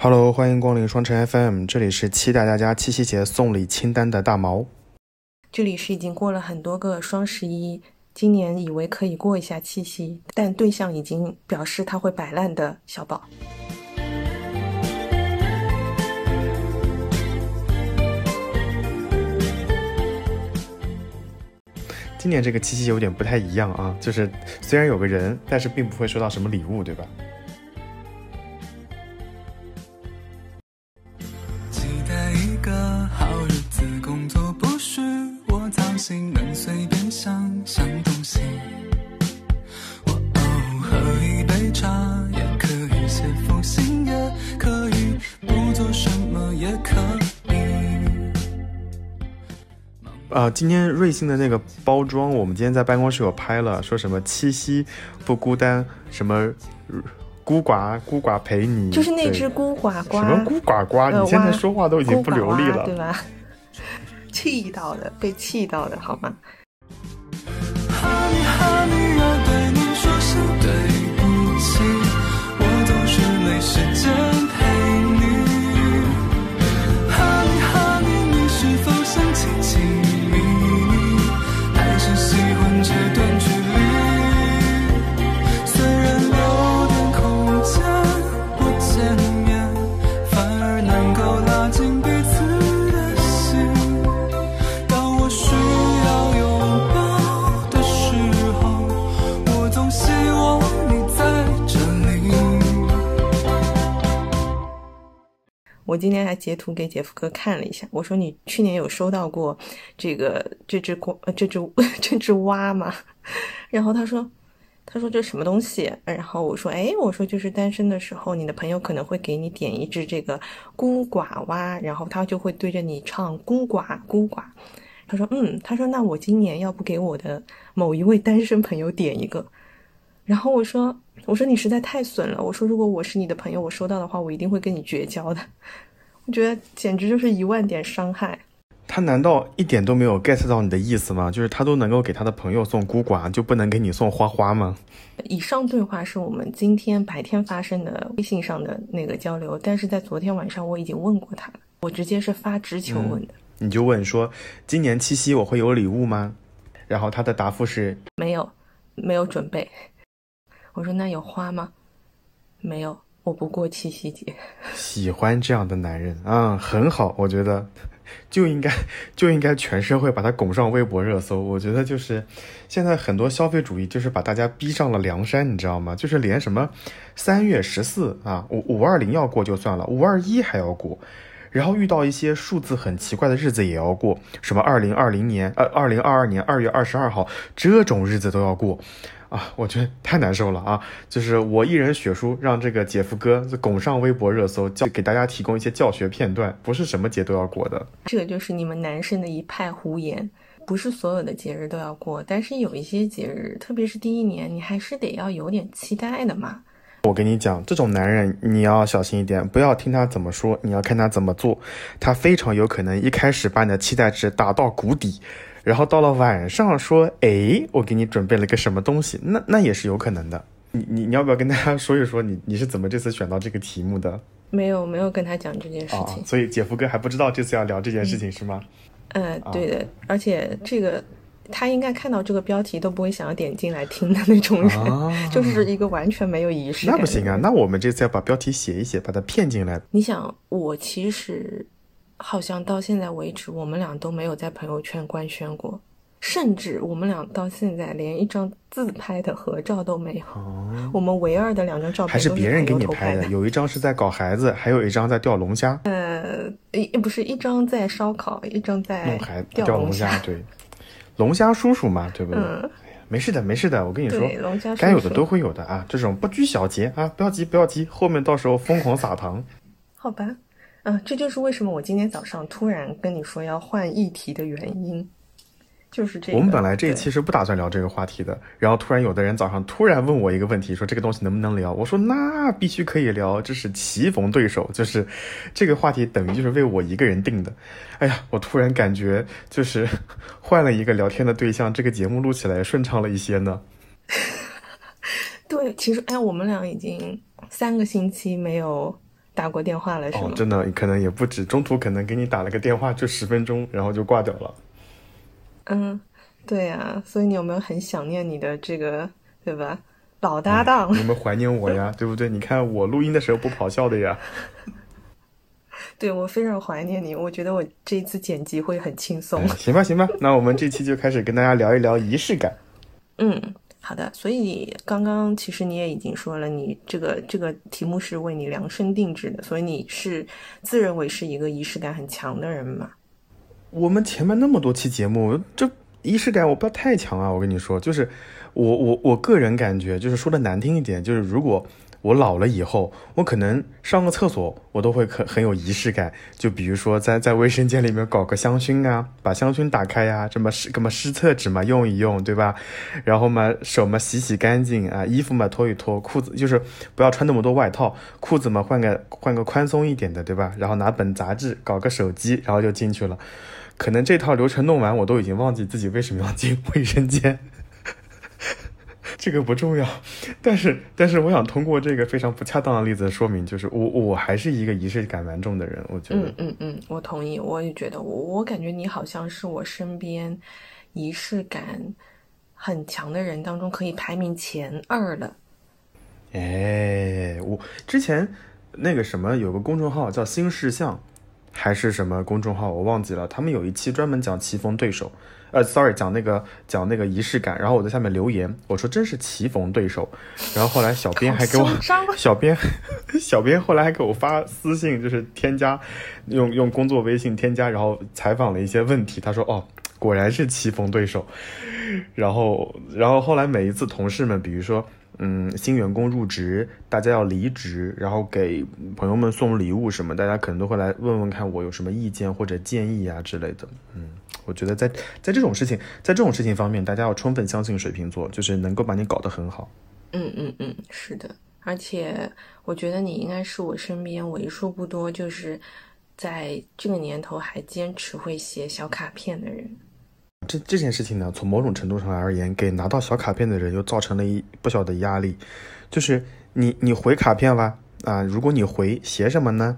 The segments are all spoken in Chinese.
Hello，欢迎光临双城 FM，这里是期待大家七夕节送礼清单的大毛。这里是已经过了很多个双十一，今年以为可以过一下七夕，但对象已经表示他会摆烂的小宝。今年这个七夕有点不太一样啊，就是虽然有个人，但是并不会收到什么礼物，对吧？啊，今天瑞幸的那个包装，我们今天在办公室有拍了，说什么七夕不孤单，什么呃孤寡孤寡陪你，就是那只孤寡瓜，什么孤寡瓜，呃你现在说话都已经不流利孤寡蛙对。吧？气到的，被气到的好吗？我今天还截图给姐夫哥看了一下，我说你去年有收到过这个这只瓜呃这只 这只蛙吗？然后他说他说这什么东西？然后我说哎，我说就是单身的时候，你的朋友可能会给你点一只这个孤寡蛙，然后他就会对着你唱孤寡孤寡。他说嗯，他说那我今年要不给我的某一位单身朋友点一个。然后我说我说你实在太损了，我说如果我是你的朋友，我收到的话，我一定会跟你绝交的。我觉得简直就是一万点伤害。他难道一点都没有 get 到你的意思吗？就是他都能够给他的朋友送孤寡，就不能给你送花花吗？以上对话是我们今天白天发生的微信上的那个交流，但是在昨天晚上我已经问过他了，我直接是发直球问的，你就问说，今年七夕我会有礼物吗？然后他的答复是，没有，没有准备。我说那有花吗？没有，我不过七夕节。喜欢这样的男人啊、很好，我觉得就应该就应该全社会把他拱上微博热搜。我觉得就是现在很多消费主义就是把大家逼上了梁山，你知道吗？就是连什么三月十四啊，五五二零要过就算了，五二一还要过。然后遇到一些数字很奇怪的日子也要过，什么二零二零年、呃二零二二年二月二十二号这种日子都要过，啊，我觉得太难受了啊！就是我一人血书，让这个姐夫哥拱上微博热搜，教给大家提供一些教学片段，不是什么节都要过的。这个就是你们男生的一派胡言。不是所有的节日都要过，但是有一些节日，特别是第一年，你还是得要有点期待的嘛。我跟你讲，这种男人你要小心一点，不要听他怎么说，你要看他怎么做。他非常有可能一开始把你的期待值打到谷底，然后到了晚上说：“哎，我给你准备了个什么东西。”那那也是有可能的。你你你要不要跟大家说一说你你是怎么这次选到这个题目的没有没有跟他讲这件事啊情？。所以姐夫哥还不知道这次要聊这件事情是吗？嗯，对的，而且这个他应该看到这个标题都不会想要点进来听的那种人，啊 就是一个完全没有仪式感。那不行啊，！那我们这次要把标题写一写，把它骗进来。你想，我其实好像到现在为止，我们俩都没有在朋友圈官宣过，甚至我们俩到现在连一张自拍的合照都没有。我们唯二的两张照片哦还是别人给你拍的，，有一张是在搞孩子，还有一张在钓龙虾。呃，一不是一张在烧烤，一张在弄孩钓龙虾，对，龙虾叔叔嘛，对不对？嗯没事的，没事的，我跟你说该有的都会有的啊。这种不拘小节啊，不要急，不要急，后面到时候疯狂撒糖。好吧，啊，这就是为什么我今天早上突然跟你说要换议题的原因，就是这个。我们本来这一期是不打算聊这个话题的，然后突然有的人早上突然问我一个问题，说这个东西能不能聊？我说那必须可以聊，这是棋逢对手，就是这个话题等于就是为我一个人定的。哎呀，我突然感觉就是 换了一个聊天的对象，这个节目录起来顺畅了一些呢。对，其实哎，我们俩已经三个星期没有打过电话了，是吗？哦，真的可能也不止，中途可能给你打了个电话，就十分钟，然后就挂掉了。嗯，对呀、所以你有没有很想念你的这个，对吧？老搭档，你们怀念我呀，对不对？你看我录音的时候不咆哮的呀。对我非常怀念你。我觉得我这一次剪辑会很轻松。哎行吧，行吧，那我们这期就开始跟大家聊一聊仪式感。嗯，好的。所以刚刚其实你也已经说了，你这个这个题目是为你量身定制的，所以你是自认为是一个仪式感很强的人嘛？我们前面那么多期节目，这仪式感我不要太强啊！我跟你说，就是我我我个人感觉，就是说的难听一点，就是如果我老了以后，我可能上个厕所，我都会很很有仪式感。就比如说在在卫生间里面搞个香薰啊，把香薰打开呀、这么湿什么湿厕纸嘛用一用，对吧？然后嘛手嘛洗洗干净啊，衣服嘛脱一脱，裤子就是不要穿那么多外套，裤子嘛换个换个宽松一点的，对吧？然后拿本杂志，搞个手机，然后就进去了。可能这套流程弄完，我都已经忘记自己为什么要进卫生间。这个不重要，但是但是我想通过这个非常不恰当的例子说明，就是我我还是一个仪式感蛮重的人，我觉得。嗯嗯嗯，我同意。我也觉得我我感觉你好像是我身边仪式感很强的人当中可以排名前二的。哎，我之前那个什么有个公众号叫新事项，还是什么公众号我忘记了，他们有一期专门讲棋逢对手，呃，sorry，讲那个讲那个仪式感，然后我在下面留言，我说真是棋逢对手，然后后来小编还给我小编小编后来还给我发私信，就是添加用用工作微信添加，然后采访了一些问题，他说哦，果然是棋逢对手，然后，然后后来每一次同事们，比如说，嗯，新员工入职，大家要离职，然后给朋友们送礼物什么，大家可能都会来问问看我有什么意见或者建议啊之类的。嗯，我觉得在在这种事情，在这种事情方面，大家要充分相信水瓶座，就是能够把你搞得很好。嗯嗯嗯，是的，而且我觉得你应该是我身边为数不多，就是在这个年头还坚持会写小卡片的人。这这件事情呢，从某种程度上来而言，给拿到小卡片的人又造成了一不小的压力，就是你你回卡片吧，啊，如果你回写什么呢，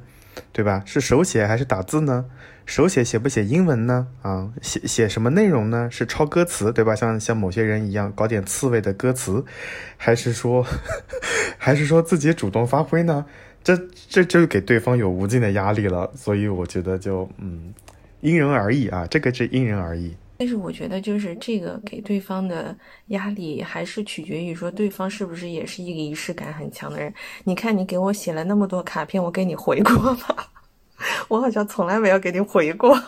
对吧？是手写还是打字呢？手写写不写英文呢？啊，写写什么内容呢？是抄歌词，对吧？像像某些人一样搞点刺猬的歌词，还是说，还是说自己主动发挥呢？这这就给对方有无尽的压力了，所以我觉得就嗯，因人而异啊，这个是因人而异。但是我觉得，就是这个给对方的压力，还是取决于说对方是不是也是一个仪式感很强的人。你看，你给我写了那么多卡片，我给你回过吗？我好像从来没有给你回过。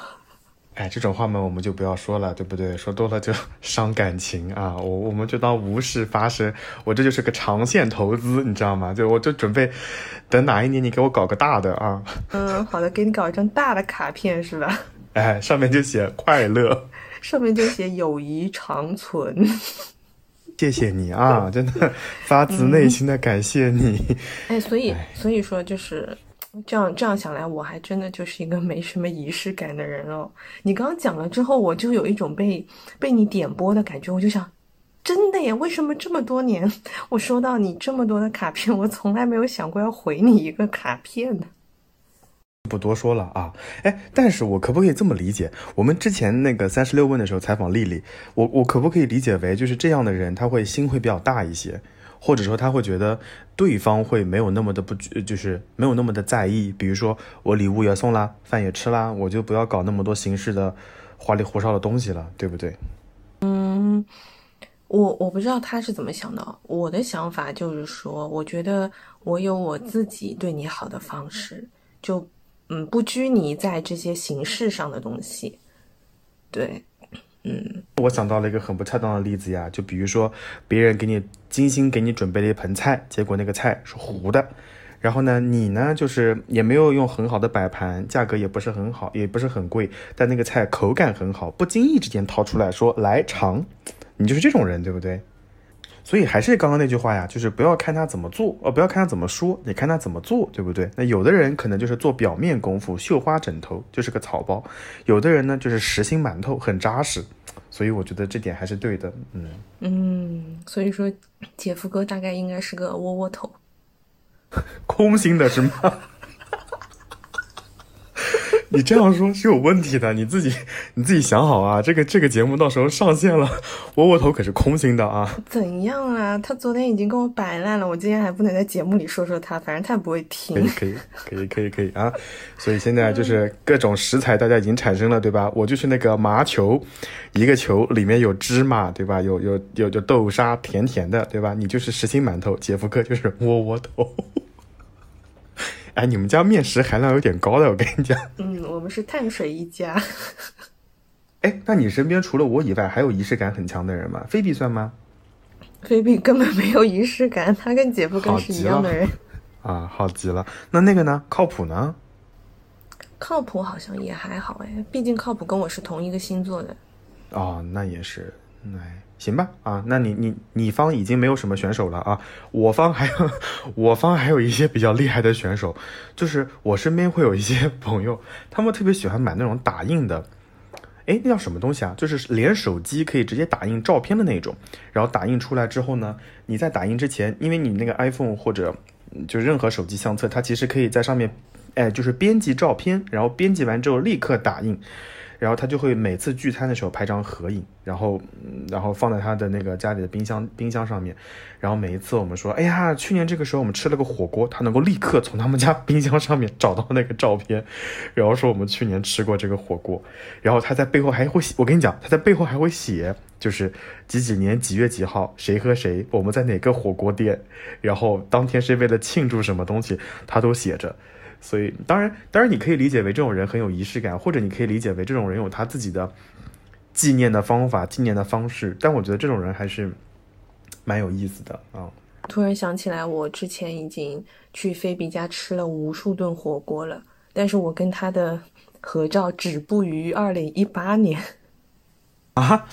哎，这种话嘛，我们就不要说了，对不对？说多了就伤感情啊！我我们就当无事发生。我这就是个长线投资，你知道吗？就我就准备等哪一年你给我搞个大的啊！嗯，好的，给你搞一张大的卡片是吧？哎，上面就写快乐，上面就写友谊长存。谢谢你啊！真的发自内心的感谢你。哎，所以所以说就是这样这样想来，我还真的就是一个没什么仪式感的人哦。你刚刚讲了之后，我就有一种被被你点拨的感觉，我就想，真的耶，为什么这么多年我收到你这么多的卡片，我从来没有想过要回你一个卡片呢？不多说了啊，哎，但是我可不可以这么理解？我们之前那个三十六问的时候采访丽丽，我我可不可以理解为就是这样的人，他会心会比较大一些，或者说他会觉得对方会没有那么的不，就是没有那么的在意。比如说我礼物也送啦，饭也吃啦，我就不要搞那么多形式的花里胡哨的东西了，对不对？嗯，我我不知道他是怎么想的。我的想法就是说，我觉得我有我自己对你好的方式，就嗯不拘泥在这些形式上的东西。对，嗯我想到了一个很不恰当的例子呀，就比如说别人给你精心给你准备了一盆菜，结果那个菜是糊的，然后呢，你呢就是也没有用很好的摆盘，价格也不是很好，也不是很贵，但那个菜口感很好，不经意之间掏出来说来尝，你就是这种人，对不对？所以还是刚刚那句话呀，就是不要看他怎么做，呃，不要看他怎么说，你看他怎么做，对不对？那有的人可能就是做表面功夫，绣花枕头就是个草包；有的人呢就是实心馒头，很扎实。所以我觉得这点还是对的，嗯，嗯，所以说姐夫哥大概应该是个窝窝头。空心的是吗？你这样说是有问题的，你自己你自己想好啊。这个这个节目到时候上线了，窝窝头可是空心的啊。怎样啊？他昨天已经跟我摆烂了，我今天还不能在节目里说说他，反正他也不会听可。以可以可以可以可以啊！所以现在就是各种食材大家已经产生了，对吧？我就是那个麻球，一个球里面有芝麻，对吧？有有有有豆沙，甜甜的，对吧？你就是实心馒头，杰夫哥就是窝窝头。哎，你们家面食含量有点高的，我跟你讲。嗯，我们是碳水一家。哎，那你身边除了我以外，还有仪式感很强的人吗？菲比算吗？菲比根本没有仪式感，他跟姐夫更是一样的人。啊，好极了。那那个呢？靠谱呢？靠谱好像也还好哎，毕竟靠谱跟我是同一个星座的。哦，那也是，哎，行吧，啊，那你你你方已经没有什么选手了啊，我方还有我方还有一些比较厉害的选手，就是我身边会有一些 朋友，他们特别喜欢买那种打印的，哎，那叫什么东西啊？就是连手机可以直接打印照片的那种，然后打印出来之后呢，你在打印之前，因为你那个 iPhone 或者就任何手机相册，它其实可以在上面，哎，就是编辑照片，然后编辑完之后立刻打印。然后他就会每次聚餐的时候拍张合影，然后，然后放在他的那个家里的冰箱冰箱上面。然后每一次我们说，哎呀，去年这个时候我们吃了个火锅，他能够立刻从他们家 冰箱上面找到那个照片，然后说我们去年吃过这个火锅。然后他在背后还会写，我跟你讲，他在背后还会写，就是几几年几月几号，谁和谁，我们在哪个火锅店，然后当天是为了庆祝什么东西，他都写着。所以，当然，当然，你可以理解为这种人很有仪式感，或者你可以理解为这种人有他自己的纪念的方法、纪念的方式。但我觉得这种人还是蛮有意思的啊。突然想起来，我之前已经去菲比家吃了无数顿火锅了，但是我跟他的合照止步于二零一八年，啊，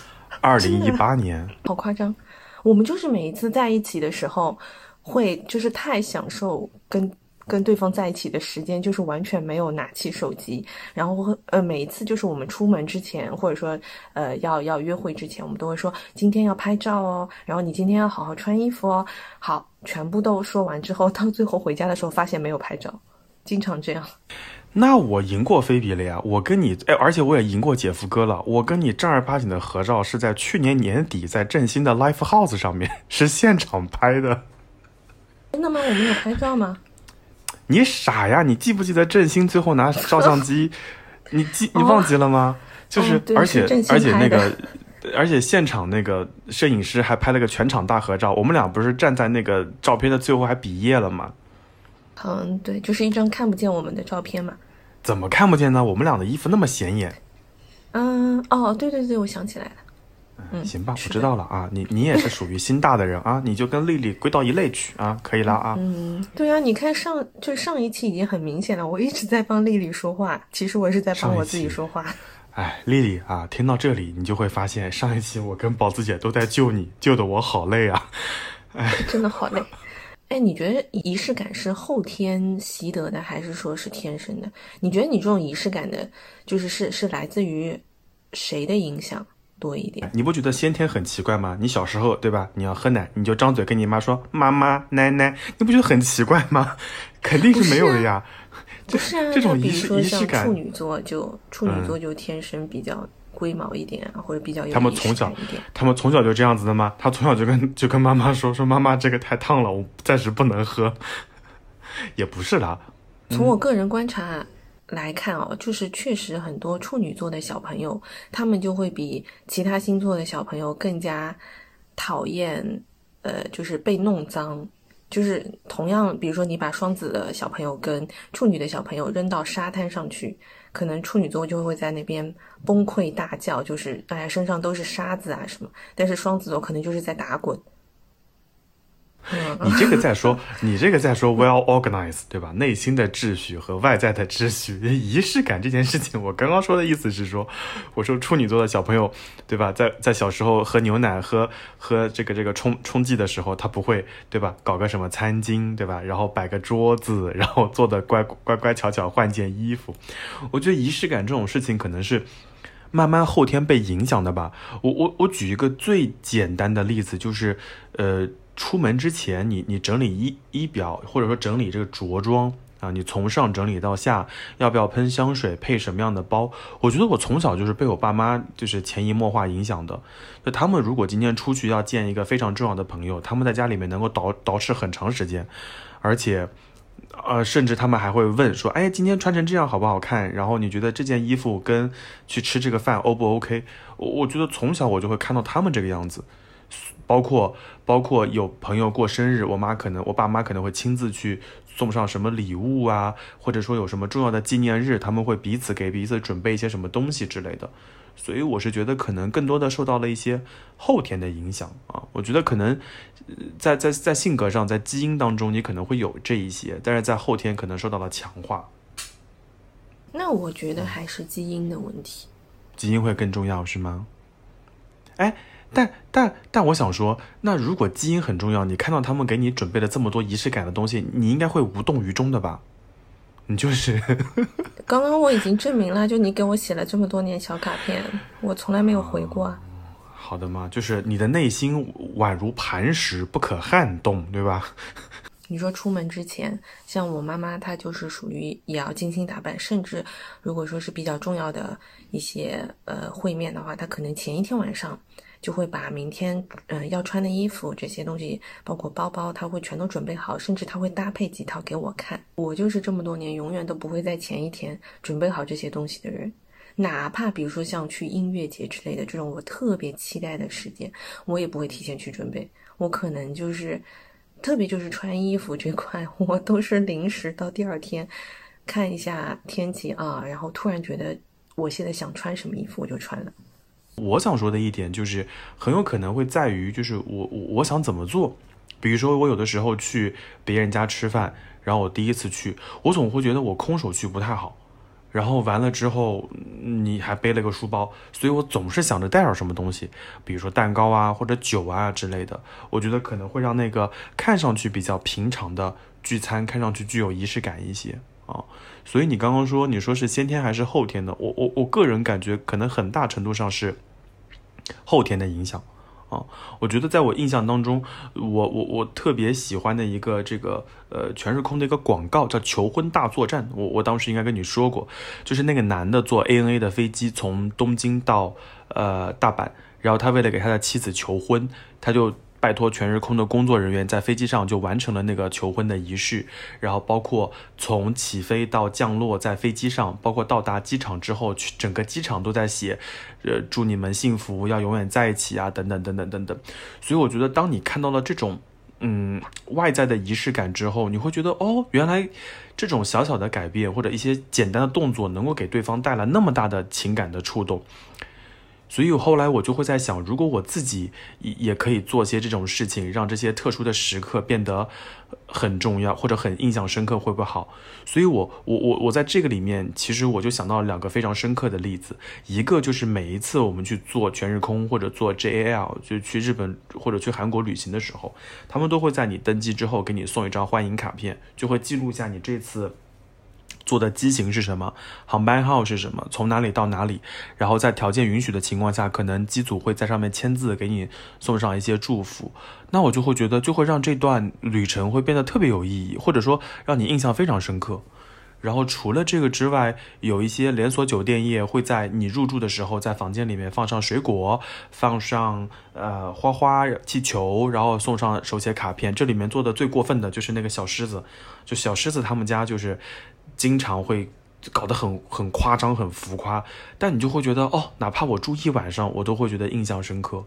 二零一八年，好夸张。我们就是每一次在一起的时候，会就是太享受跟跟对方在一起的时间，就是完全没有拿起手机，然后呃每一次就是我们出门之前，或者说呃要要约会之前，我们都会说今天要拍照哦，然后你今天要好好穿衣服哦。好，全部都说完之后，到最后回家的时候发现没有拍照，经常这样。那我赢过菲比了呀！我跟你，哎，而且我也赢过姐夫哥了。我跟你正儿八经的合照是在去年年底在振兴的 Life House 上面，是现场拍的。真的吗？我们有拍照吗？你傻呀？你记不记得振兴最后拿 照相机？你记你忘记了吗？就是，而且是而且那个，而且现场那个摄影师还拍了个全场大合照。我们俩不是站在那个照片的最后还比耶了吗？嗯，对，就是一张看不见我们的照片嘛。怎么看不见呢？我们俩的衣服那么显眼。嗯，哦，对对对，我想起来了。嗯，行吧，我知道了啊。你你也是属于心大的人啊，你就跟丽丽归到一类去啊，可以了啊。嗯，对啊，你看上就上一期已经很明显了，我一直在帮丽丽说话，其实我是在帮我自己说话。哎，丽丽啊，听到这里，你就会发现上一期我跟宝子姐都在救你，救的我好累啊。哎真的好累。哎，你觉得仪式感是后天习得的，还是说是天生的？你觉得你这种仪式感的，就是是是来自于谁的影响多一点？你不觉得先天很奇怪吗？你小时候对吧？你要喝奶，你就张嘴跟你妈说妈妈、奶奶，你不觉得很奇怪吗？肯定是没有的呀。不是啊，这种比仪式如说像仪式感处女座就处女嗯座就天生比较龟毛一点啊，或者比较有他们从小。他们从小就这样子的吗？他从小就跟就跟妈妈说说妈妈这个太烫了，我暂时不能喝。也不是啦，从我个人观察来看哦，就是确实很多处女座的小朋友，他们就会比其他星座的小朋友更加讨厌，呃，就是被弄脏。就是同样，比如说你把双子的小朋友跟处女的小朋友扔到沙滩上去，可能处女座就会在那边崩溃大叫，就是哎呀身上都是沙子啊什么，但是双子座可能就是在打滚。你这个在说，你这个在说 well organized，对吧？内心的秩序和外在的秩序，仪式感这件事情，我刚刚说的意思是说，我说处女座的小朋友，对吧？在在小时候喝牛奶、喝喝这个这个冲冲剂的时候，他不会，对吧？搞个什么餐巾，对吧？然后摆个桌子，然后做的乖乖乖巧巧，换件衣服。我觉得仪式感这种事情，可能是。慢慢后天被影响的吧。我我我举一个最简单的例子，就是呃，出门之前你你整理衣衣表，或者说整理这个着装，啊，你从上整理到下，要不要喷香水，配什么样的包？我觉得我从小就是被我爸妈就是潜移默化影响的。就他们如果今天出去要见一个非常重要的朋友，他们在家里面能够捯捯饬很长时间，而且，呃，甚至他们还会问说，哎，今天穿成这样好不好看？然后你觉得这件衣服跟去吃这个饭 O 不 OK？我我觉得从小我就会看到他们这个样子。包括包括有朋友过生日，我妈可能我爸妈可能会亲自去送上什么礼物啊，或者说有什么重要的纪念日，他们会彼此给彼此准备一些什么东西之类的。所以我是觉得可能更多的受到了一些后天的影响啊。我觉得可能在在在性格上，在基因当中，你可能会有这一些，但是在后天可能受到了强化。那我觉得还是基因的问题，基因会更重要是吗？哎。但但但我想说，那如果基因很重要，你看到他们给你准备了这么多仪式感的东西，你应该会无动于衷的吧？你就是 刚刚我已经证明了，就你给我写了这么多年小卡片，我从来没有回过。好的嘛，就是你的内心宛如磐石，不可撼动，对吧？你说出门之前，像我妈妈，她就是属于也要精心打扮，甚至如果说是比较重要的一些呃会面的话，她可能前一天晚上。就会把明天嗯要穿的衣服这些东西，包括包包，他会全都准备好，甚至他会搭配几套给我看。我就是这么多年永远都不会在前一天准备好这些东西的人，哪怕比如说像去音乐节之类的这种我特别期待的时间，我也不会提前去准备。我可能就是，特别就是穿衣服这块，我都是临时到第二天看一下天气啊，然后突然觉得我现在想穿什么衣服，我就穿了。我想说的一点就是，很有可能会在于，就是我我我想怎么做。比如说，我有的时候去别人家吃饭，然后我第一次去，我总会觉得我空手去不太好。然后完了之后，你还背了个书包，所以我总是想着带点什么东西，比如说蛋糕啊或者酒啊之类的。我觉得可能会让那个看上去比较平常的聚餐，看上去具有仪式感一些啊。所以你刚刚说，你说是先天还是后天的？我我我个人感觉，可能很大程度上是。后天的影响啊，我觉得在我印象当中，我我我特别喜欢的一个这个呃全日空的一个广告叫求婚大作战，我我当时应该跟你说过，就是那个男的坐 ANA 的飞机从东京到呃大阪，然后他为了给他的妻子求婚，他就。拜托全日空的工作人员在飞机上就完成了那个求婚的仪式，然后包括从起飞到降落在飞机上，包括到达机场之后，去整个机场都在写，呃，祝你们幸福，要永远在一起啊，等等等等等等。所以我觉得，当你看到了这种，嗯，外在的仪式感之后，你会觉得，哦，原来这种小小的改变或者一些简单的动作，能够给对方带来那么大的情感的触动。所以后来我就会在想，如果我自己也也可以做些这种事情，让这些特殊的时刻变得很重要或者很印象深刻，会不会好？所以，我我我我在这个里面，其实我就想到两个非常深刻的例子，一个就是每一次我们去做全日空或者做 JAL，就去日本或者去韩国旅行的时候，他们都会在你登机之后给你送一张欢迎卡片，就会记录下你这次。坐的机型是什么？航班号是什么？从哪里到哪里？然后在条件允许的情况下，可能机组会在上面签字，给你送上一些祝福。那我就会觉得，就会让这段旅程会变得特别有意义，或者说让你印象非常深刻。然后除了这个之外，有一些连锁酒店业会在你入住的时候，在房间里面放上水果，放上呃花花气球，然后送上手写卡片。这里面做的最过分的就是那个小狮子，就小狮子他们家就是。经常会搞得很很夸张、很浮夸，但你就会觉得哦，哪怕我住一晚上，我都会觉得印象深刻。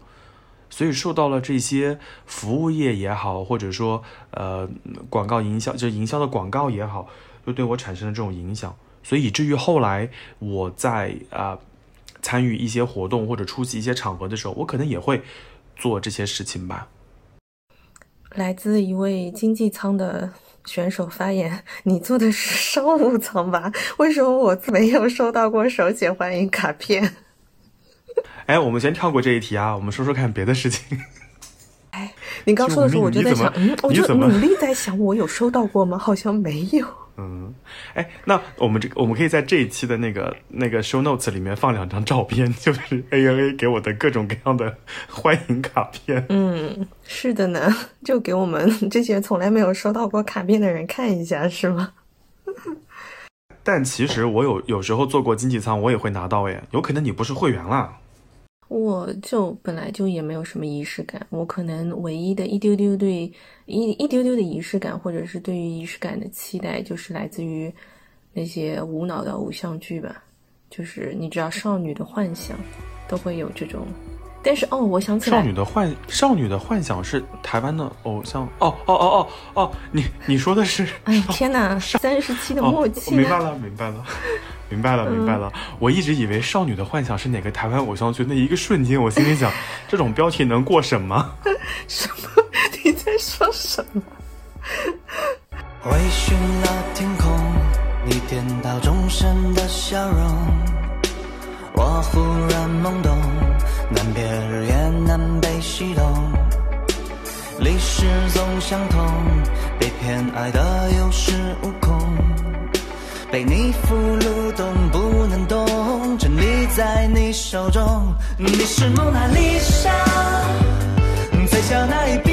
所以受到了这些服务业也好，或者说呃广告营销，就营销的广告也好，就对我产生了这种影响。所以以至于后来我在啊参与一些活动或者出席一些场合的时候，我可能也会做这些事情吧。来自一位经济舱的。选手发言：“你做的是商务舱吧？为什么我没有收到过手写欢迎卡片？” 哎，我们先跳过这一题啊，我们说说看别的事情。哎，你刚说的时候，我就在想，嗯，我就努力在想，我有收到过吗？好像没有。嗯，哎，那我们这个我们可以在这一期的那个那个 show notes 里面放两张照片，就是 ANA 给我的各种各样的欢迎卡片。嗯，是的呢，就给我们 这些从来没有收到过卡片的人看一下，是吗？但其实我有有时候坐过经济舱，我也会拿到诶，有可能你不是会员啦。我就本来就也没有什么仪式感，我可能唯一的一丢丢对一一丢丢的仪式感，或者是对于仪式感的期待，就是来自于那些无脑的偶像剧吧。就是你知道，少女的幻想都会有这种。但是哦，我想起来，少女的幻少女的幻想是台湾的偶像。哦哦哦哦哦，你你说的是？哎天哪，三十七的默契、哦，明白了，明白了。明白了，明白了。我一直以为《少女的幻想》是哪个台湾偶像剧，那一个瞬间，我心里想，这种标题能过审吗？什么？你在说什么？微醺了天空，你颠倒众生的笑容，我忽然懵懂，难别日夜南北西东，历史总相同，被偏爱的有恃无恐。被你俘虏，动不能动，沉溺在你手中。你是蒙娜丽莎，最小那一笔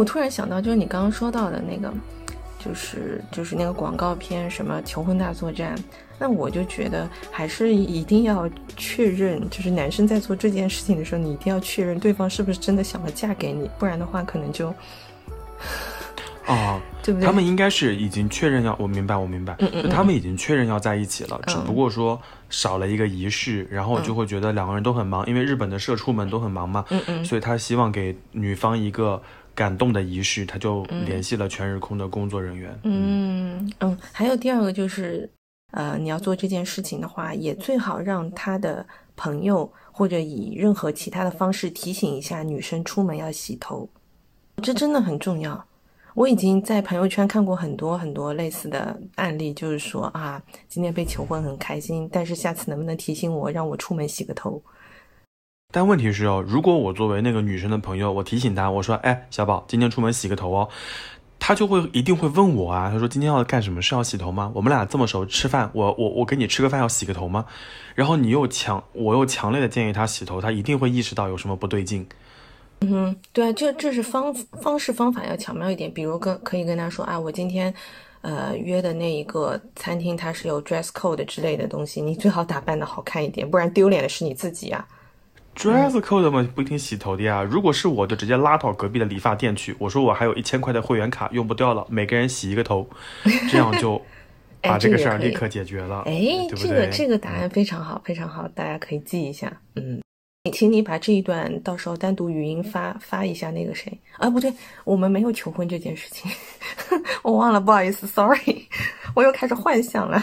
我突然想到，就是你刚刚说到的那个，就是就是那个广告片，什么求婚大作战。那我就觉得还是一定要确认，就是男生在做这件事情的时候，你一定要确认对方是不是真的想要嫁给你，不然的话可能就，哦，对不对？他们应该是已经确认要，我明白，我明白，嗯嗯嗯就他们已经确认要在一起了，嗯只不过说少了一个仪式，然后就会觉得两个人都很忙，因为日本的社畜们都很忙嘛，嗯嗯所以他希望给女方一个感动的仪式，他就联系了全日空的工作人员。嗯嗯，还有第二个就是，呃，你要做这件事情的话，也最好让他的朋友或者以任何其他的方式提醒一下女生出门要洗头，这真的很重要。我已经在朋友圈看过很多很多类似的案例，就是说啊，今天被求婚很开心，但是下次能不能提醒我，让我出门洗个头？但问题是哦，如果我作为那个女生的朋友，我提醒她，我说，哎，小宝，今天出门洗个头哦，她就会一定会问我啊，她说今天要干什么？是要洗头吗？我们俩这么熟，吃饭，我我我跟你吃个饭要洗个头吗？然后你又强，我又强烈的建议她洗头，她一定会意识到有什么不对劲。嗯，对啊，这这是方方式方法要巧妙一点，比如跟可以跟她说啊，我今天呃约的那一个餐厅它是有 dress code 之类的东西，你最好打扮的好看一点，不然丢脸的是你自己啊。Dress code 嘛，不一定洗头的呀。如果是我，就直接拉到隔壁的理发店去。我说我还有一千块的会员卡用不掉了，每个人洗一个头，这样就 哎把这个事儿立刻解决了。哎，这个？这个答案非常好，非常好，大家可以记一下。嗯，请你把这一段到时候单独语音发发一下那个谁啊？不对，我们没有求婚这件事情，我忘了，不好意思，sorry，我又开始幻想了。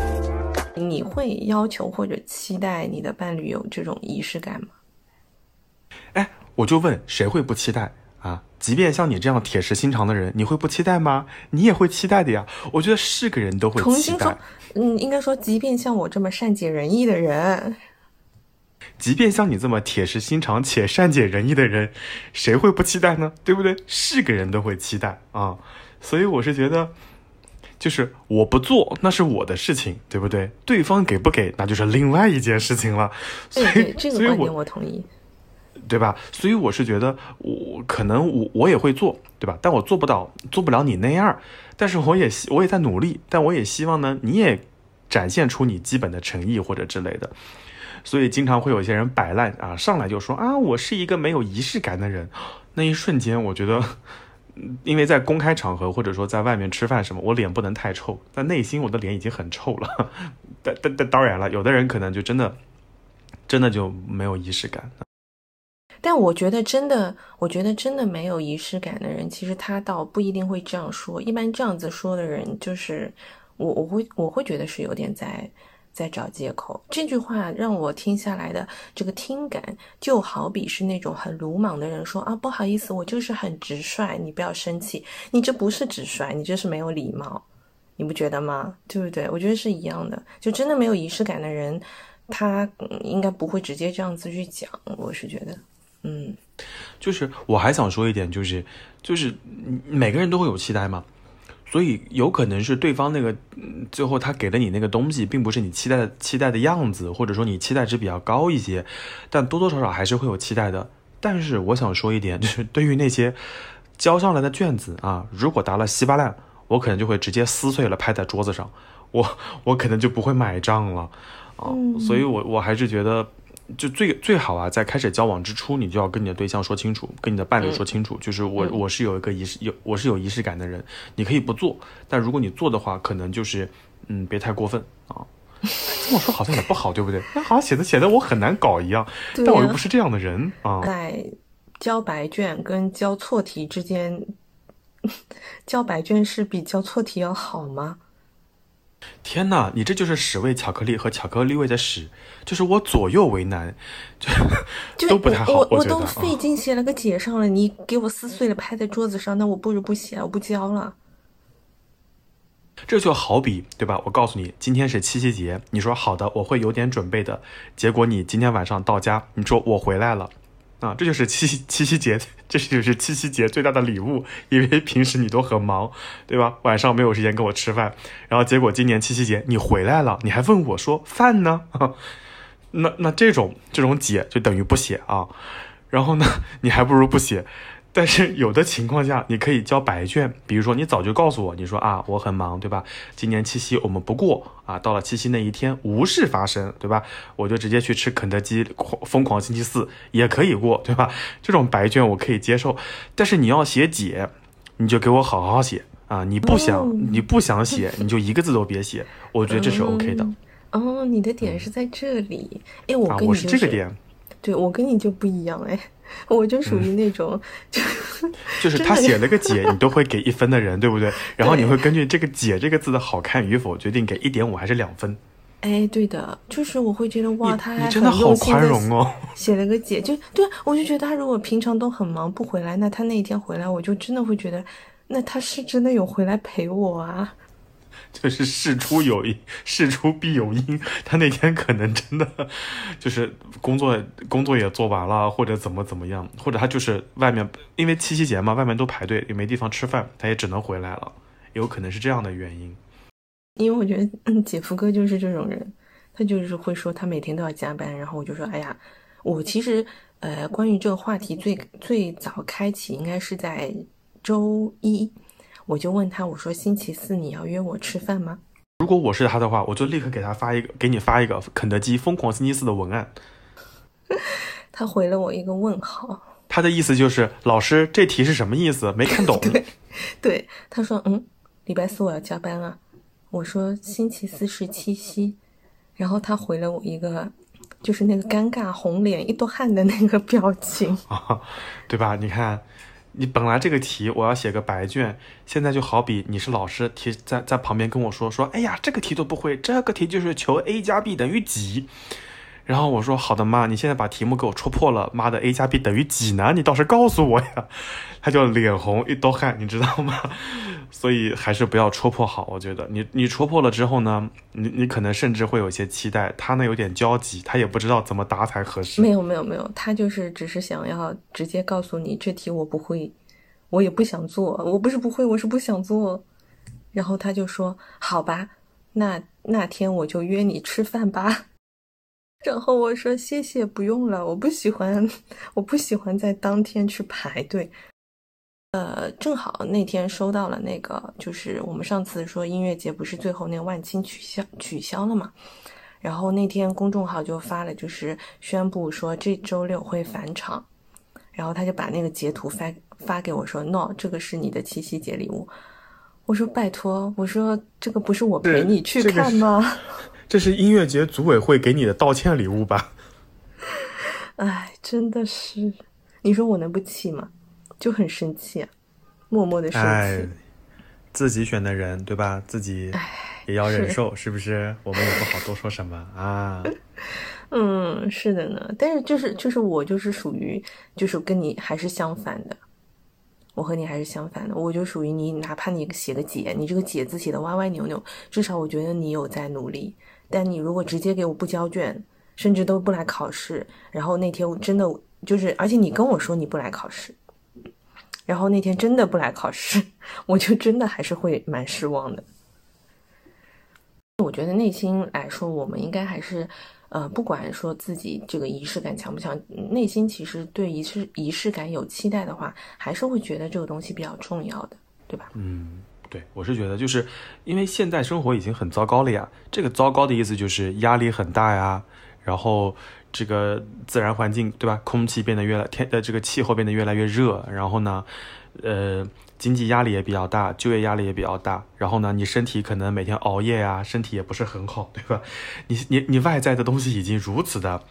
你会要求或者期待你的伴侣有这种仪式感吗？哎，我就问，谁会不期待啊？即便像你这样铁石心肠的人，你会不期待吗？你也会期待的呀。我觉得是个人都会期重新说待，，嗯，应该说，即便像我这么善解人意的人，即便像你这么铁石心肠且善解人意的人，谁会不期待呢？对不对？是个人都会期待啊。所以我是觉得，就是我不做那是我的事情，对不对？对方给不给那就是另外一件事情了。所以，这个我观点我同意。对吧？所以我是觉得我可能我我也会做，对吧？但我做不到，做不了你那样。但是我也希我也在努力，但我也希望呢，你也展现出你基本的诚意或者之类的。所以经常会有一些人摆烂啊，上来就说啊，我是一个没有仪式感的人。那一瞬间，我觉得，嗯因为在公开场合或者说在外面吃饭什么，我脸不能太臭，但内心我的脸已经很臭了。但但但当然了，有的人可能就真的真的就没有仪式感。但我觉得真的，我觉得真的没有仪式感的人，其实他倒不一定会这样说。一般这样子说的人，就是我我会我会觉得是有点在在找借口。这句话让我听下来的这个听感，就好比是那种很鲁莽的人说啊，不好意思，我就是很直率，你不要生气。你这不是直率，你这是没有礼貌，你不觉得吗？对不对？我觉得是一样的。就真的没有仪式感的人，他应该不会直接这样子去讲。我是觉得。嗯，就是我还想说一点，就是就是每个人都会有期待嘛，所以有可能是对方那个嗯最后他给了你那个东西，并不是你期待的期待的样子，或者说你期待值比较高一些，但多多少少还是会有期待的。但是我想说一点，就是对于那些交上来的卷子啊，如果答了稀巴烂，我可能就会直接撕碎了拍在桌子上，我我可能就不会买账了啊。所以我我还是觉得。就最最好啊，在开始交往之初，你就要跟你的对象说清楚，跟你的伴侣说清楚，就是我我是有一个仪式有我是有仪式感的人，你可以不做，但如果你做的话，可能就是嗯别太过分啊。这么说好像也不好，对不对？那好像写的写的我很难搞一样，对但我又不是这样的人啊。在交白卷跟交错题之间，交白卷是比交错题要好吗？天哪，你这就是屎味巧克力和巧克力味的屎，就是我左右为难，就 就都不太好，我我都觉得啊。费劲写了个解上了，你给我撕碎了拍在桌子上，那我不如不写，我不交了。这就好比，对吧？我告诉你，今天是七夕节，你说好的，我会有点准备的。结果你今天晚上到家，你说我回来了，啊，这就是七夕七夕节，这就是七夕节最大的礼物，因为平时你都很忙，对吧？晚上没有时间跟我吃饭，然后结果今年七夕节你回来了，你还问我说饭呢？那那这种这种解就等于不写啊，然后呢，你还不如不写。但是有的情况下，你可以交白卷，比如说你早就告诉我，你说啊我很忙，对吧？今年七夕我们不过啊，到了七夕那一天无事发生，对吧？我就直接去吃肯德基，疯狂星期四也可以过，对吧？这种白卷我可以接受，但是你要写解，你就给我好好写啊！你不想、哦你不想写，你就一个字都别写，我觉得这是 OK 的、哦，你的点是在这里，哎，我跟你就是这个点。对我跟你就不一样哎，我就属于那种，就 就是他写了个解，你都会给一分的人，对不对？然后你会根据这个“解”这个字的好看与否，决定给一点五还是两分。哎，对的，就是我会觉得哇，他真的好宽容哦。写了个解，就对我就觉得他如果平常都很忙不回来，那他那一天回来，我就真的会觉得，那他是真的有回来陪我啊。就是事出有因，事出必有因。他那天可能真的就是工作工作也做完了，或者怎么怎么样，或者他就是外面因为七夕节嘛，外面都排队，也没地方吃饭，他也只能回来了，有可能是这样的原因。因为我觉得，姐夫哥就是这种人，他就是会说他每天都要加班，然后我就说，哎呀，我其实，呃，关于这个话题最最早开启应该是在周一，我就问他，我说星期四你要约我吃饭吗？如果我是他的话，我就立刻给他发一个，给你发一个肯德基疯狂星期四的文案。他回了我一个问号，他的意思就是，老师这题是什么意思？没看懂。对，他说，嗯，礼拜四我要加班啊。我说星期四是七夕，然后他回了我一个，就是那个尴尬红脸一坨汗的那个表情。啊，对吧？你看，你本来这个题我要写个白卷，现在就好比你是老师，提在在旁边跟我说说，哎呀，这个题都不会，这个题就是求 a 加 b 等于几。然后我说好的妈，你现在把题目给我戳破了，妈的 a 加 b 等于几呢？你倒是告诉我呀！他就脸红一兜汗，你知道吗？所以还是不要戳破好，我觉得你你戳破了之后呢，你你可能甚至会有些期待，他呢有点焦急，他也不知道怎么答才合适。没有没有没有，他就是只是想要直接告诉你这题我不会，我也不想做，我不是不会，我是不想做。然后他就说好吧，那那天我就约你吃饭吧。然后我说谢谢，不用了，我不喜欢，我不喜欢在当天去排队。呃，正好那天收到了那个，就是我们上次说音乐节不是最后那个万青取消取消了嘛？然后那天公众号就发了，就是宣布说这周六会返场，然后他就把那个截图发发给我说，no，这个是你的七夕节礼物。我说拜托，我说这个不是我陪你去看吗？这是音乐节组委会给你的道歉礼物吧？哎，真的是，你说我能不气吗？就很生气啊，默默的生哎气。，自己选的人对吧？自己也要忍受，是不是？我们也不好多说什么啊。嗯，是的呢，但是就是就是我就是属于就是跟你还是相反的，我和你还是相反的，我就属于你，哪怕你写个解，你这个解字写的歪歪扭扭，至少我觉得你有在努力。但你如果直接给我不交卷，甚至都不来考试，然后那天我真的就是，而且你跟我说你不来考试，然后那天真的不来考试，我就真的还是会蛮失望的。我觉得内心来说，我们应该还是，呃，不管说自己这个仪式感强不强，内心其实对仪式仪式感有期待的话，还是会觉得这个东西比较重要的，对吧？嗯，对，我是觉得，就是因为现在生活已经很糟糕了呀。这个糟糕的意思就是压力很大呀，然后这个自然环境对吧，空气变得越来天呃这个气候变得越来越热，然后呢，呃，经济压力也比较大，就业压力也比较大，然后呢，你身体可能每天熬夜呀，身体也不是很好，对吧？你你你外在的东西已经如此的。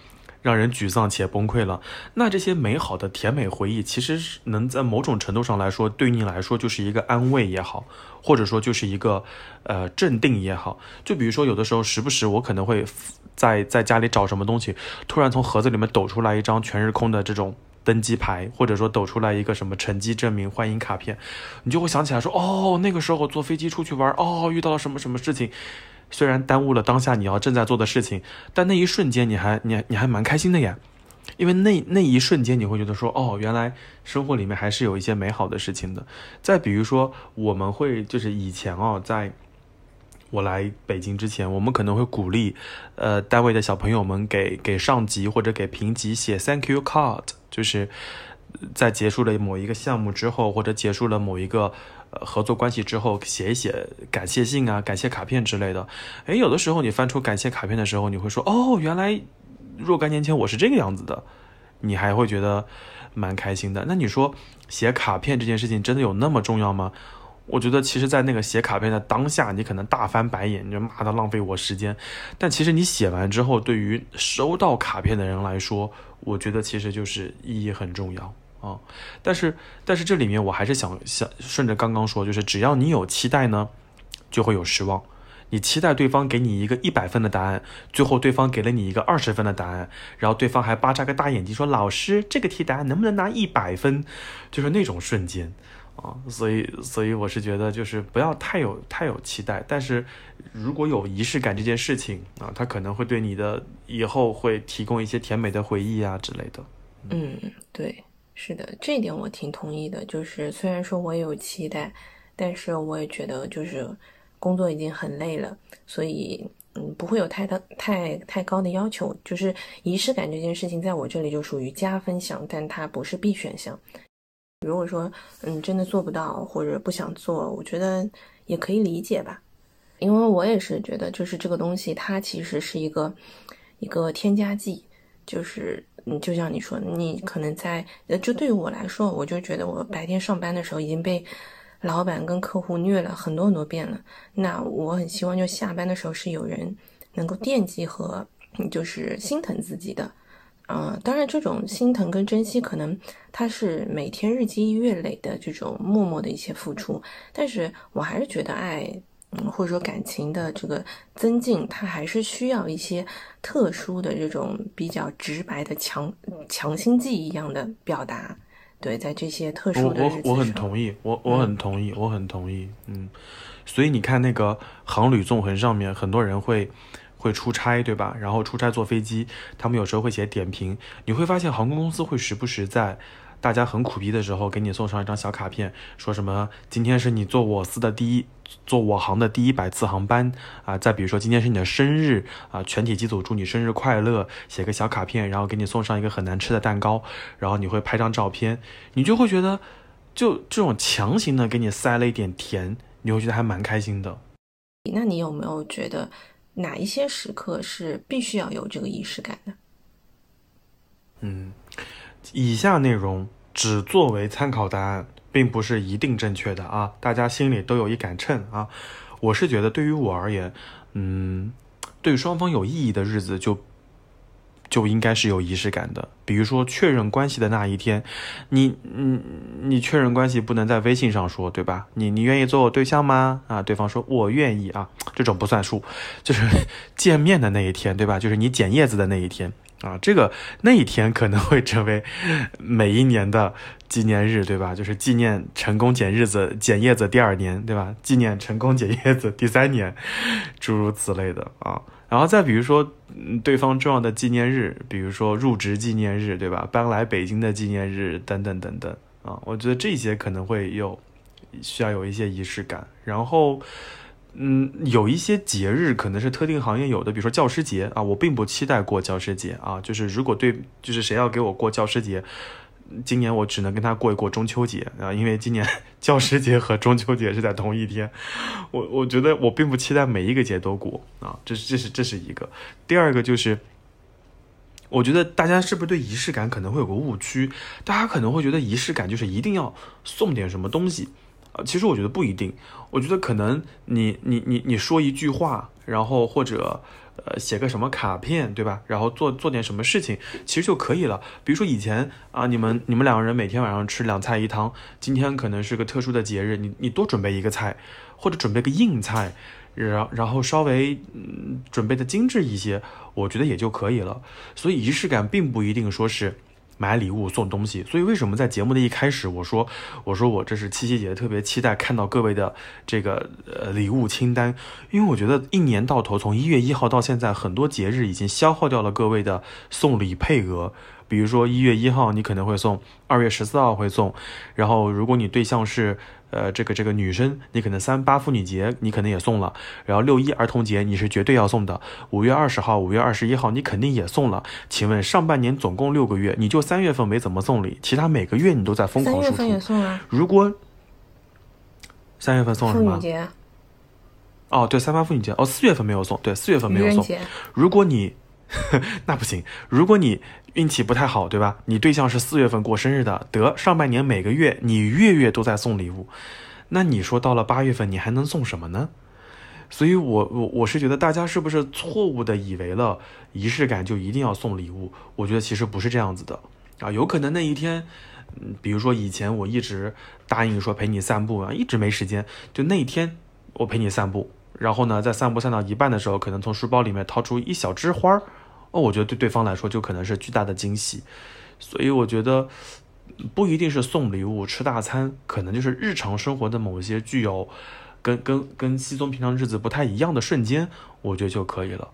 让人沮丧且崩溃了。那这些美好的甜美回忆，其实是能在某种程度上来说，对你来说就是一个安慰也好，或者说就是一个呃镇定也好。就比如说，有的时候时不时我可能会在在家里找什么东西，突然从盒子里面抖出来一张全日空的这种。登机牌，或者说抖出来一个什么成绩证明、欢迎卡片，你就会想起来说，哦，那个时候坐飞机出去玩，哦，遇到了什么什么事情，虽然耽误了当下你要正在做的事情，但那一瞬间你还你你还蛮开心的呀，因为那那一瞬间你会觉得说，哦，原来生活里面还是有一些美好的事情的。再比如说，我们会就是以前哦，在我来北京之前，我们可能会鼓励呃单位的小朋友们给给上级或者给评级写 thank you card，就是在结束了某一个项目之后，或者结束了某一个。合作关系之后写一写感谢信啊、感谢卡片之类的。诶，有的时候你翻出感谢卡片的时候，你会说：“哦，原来若干年前我是这个样子的。”你还会觉得蛮开心的。那你说写卡片这件事情真的有那么重要吗？我觉得其实，在那个写卡片的当下，你可能大翻白眼，你就骂他浪费我时间。但其实你写完之后，对于收到卡片的人来说，我觉得其实就是意义很重要。啊、但是但是这里面我还是想想顺着刚刚说，就是只要你有期待呢，就会有失望。你期待对方给你一个一百分的答案，最后对方给了你一个二十分的答案，然后对方还巴扎个大眼睛说：“老师，这个题答案能不能拿一百分？”就是那种瞬间啊，所以所以我是觉得就是不要太有太有期待，但是如果有仪式感这件事情啊，它可能会对你的以后会提供一些甜美的回忆啊之类的。嗯，对。是的，这一点我挺同意的。就是虽然说我也有期待，但是我也觉得就是工作已经很累了，所以嗯不会有太大太太高的要求。就是仪式感这件事情，在我这里就属于加分项，但它不是必选项。如果说嗯真的做不到或者不想做，我觉得也可以理解吧。因为我也是觉得，就是这个东西它其实是一个一个添加剂，就是。嗯，就像你说，你可能在呃，就对于我来说，我就觉得我白天上班的时候已经被老板跟客户虐了很多很多遍了。那我很希望，就下班的时候是有人能够惦记和就是心疼自己的。嗯、呃，当然，这种心疼跟珍惜，可能它是每天日积月累的这种默默的一些付出。但是我还是觉得爱。嗯，或者说感情的这个增进，它还是需要一些特殊的这种比较直白的强强心剂一样的表达。对，在这些特殊的我我我很同意，我我很同意，嗯、我很同意。嗯，所以你看那个航旅纵横上面，很多人会会出差，对吧？然后出差坐飞机，他们有时候会写点评。你会发现航空公司会时不时在。大家很苦逼的时候，给你送上一张小卡片，说什么今天是你做我司的第一，坐我行的第一百次航班啊。再比如说今天是你的生日啊，全体机组祝你生日快乐，写个小卡片，然后给你送上一个很难吃的蛋糕，然后你会拍张照片，你就会觉得，就这种强行的给你塞了一点甜，你会觉得还蛮开心的。那你有没有觉得哪一些时刻是必须要有这个仪式感的？嗯。以下内容只作为参考答案，并不是一定正确的啊！大家心里都有一杆秤啊！我是觉得，对于我而言，嗯，对双方有意义的日子就就应该是有仪式感的。比如说确认关系的那一天，你你你确认关系不能在微信上说，对吧？你你愿意做我对象吗？啊，对方说我愿意啊，这种不算数，就是 见面的那一天，对吧？就是你捡叶子的那一天啊，这个那一天可能会成为每一年的纪念日，对吧？就是纪念成功捡日子、捡叶子第二年，对吧？纪念成功捡叶子第三年，诸如此类的啊。然后再比如说，对方重要的纪念日，比如说入职纪念日，对吧？搬来北京的纪念日，等等等等啊，我觉得这些可能会有需要有一些仪式感。然后，嗯，有一些节日可能是特定行业有的，比如说教师节啊，我并不期待过教师节啊，就是如果对，就是谁要给我过教师节。今年我只能跟他过一过中秋节啊，因为今年教师节和中秋节是在同一天。我我觉得我并不期待每一个节都过啊，这是这是这是一个。第二个就是，我觉得大家是不是对仪式感可能会有个误区？大家可能会觉得仪式感就是一定要送点什么东西啊，其实我觉得不一定。我觉得可能你你你你说一句话，然后或者。呃，写个什么卡片，对吧？然后做做点什么事情，其实就可以了。比如说以前啊，你们你们两个人每天晚上吃两菜一汤，今天可能是个特殊的节日，你你多准备一个菜，或者准备个硬菜，然然后稍微嗯准备的精致一些，我觉得也就可以了。所以仪式感并不一定说是。买礼物送东西，所以为什么在节目的一开始我说，我说我这是七夕节特别期待看到各位的这个呃礼物清单，因为我觉得一年到头从一月一号到现在，很多节日已经消耗掉了各位的送礼配额。比如说一月一号你可能会送，二月十四号会送，然后如果你对象是呃这个这个女生，你可能三八妇女节你可能也送了，然后六一儿童节你是绝对要送的，五月二十号、五月二十一号你肯定也送了。请问上半年总共六个月，你就三月份没怎么送礼，其他每个月你都在疯狂输三月份也出。送啊，如果三月份送了什么？妇女节、哦，对，三八妇女节。哦，四月份没有送，对，四月份没有送。如果你 那不行，如果你运气不太好，对吧？你对象是四月份过生日的，得上半年每个月你月月都在送礼物，那你说到了八月份你还能送什么呢？所以我我我是觉得大家是不是错误的以为了仪式感就一定要送礼物？我觉得其实不是这样子的啊，有可能那一天。嗯，比如说以前我一直答应说陪你散步啊，一直没时间，就那一天我陪你散步，然后呢，在散步散到一半的时候，可能从书包里面掏出一小枝花儿，哦，我觉得对对方来说就可能是巨大的惊喜，所以我觉得嗯不一定是送礼物、吃大餐，可能就是日常生活的某些具有跟跟跟稀松平常日子不太一样的瞬间，我觉得就可以了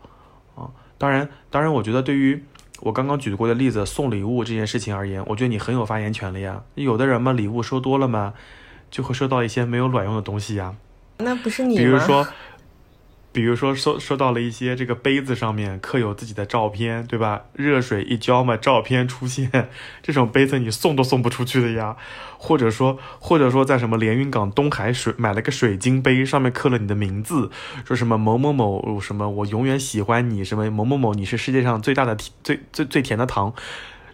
啊。当然，当然，我觉得对于我刚刚举过的例子送礼物这件事情而言，我觉得你很有发言权了呀。有的人嘛，礼物收多了嘛，就会收到一些没有卵用的东西呀。那不是你吗？比如说，比如说收收到了一些这个杯子上面刻有自己的照片，对吧？热水一浇嘛，照片出现，这种杯子你送都送不出去的呀。或者说，或者说在什么连云港东海水买了个水晶杯，上面刻了你的名字，说什么某某某什么我永远喜欢你，什么某某某你是世界上最大的甜最最最甜的糖。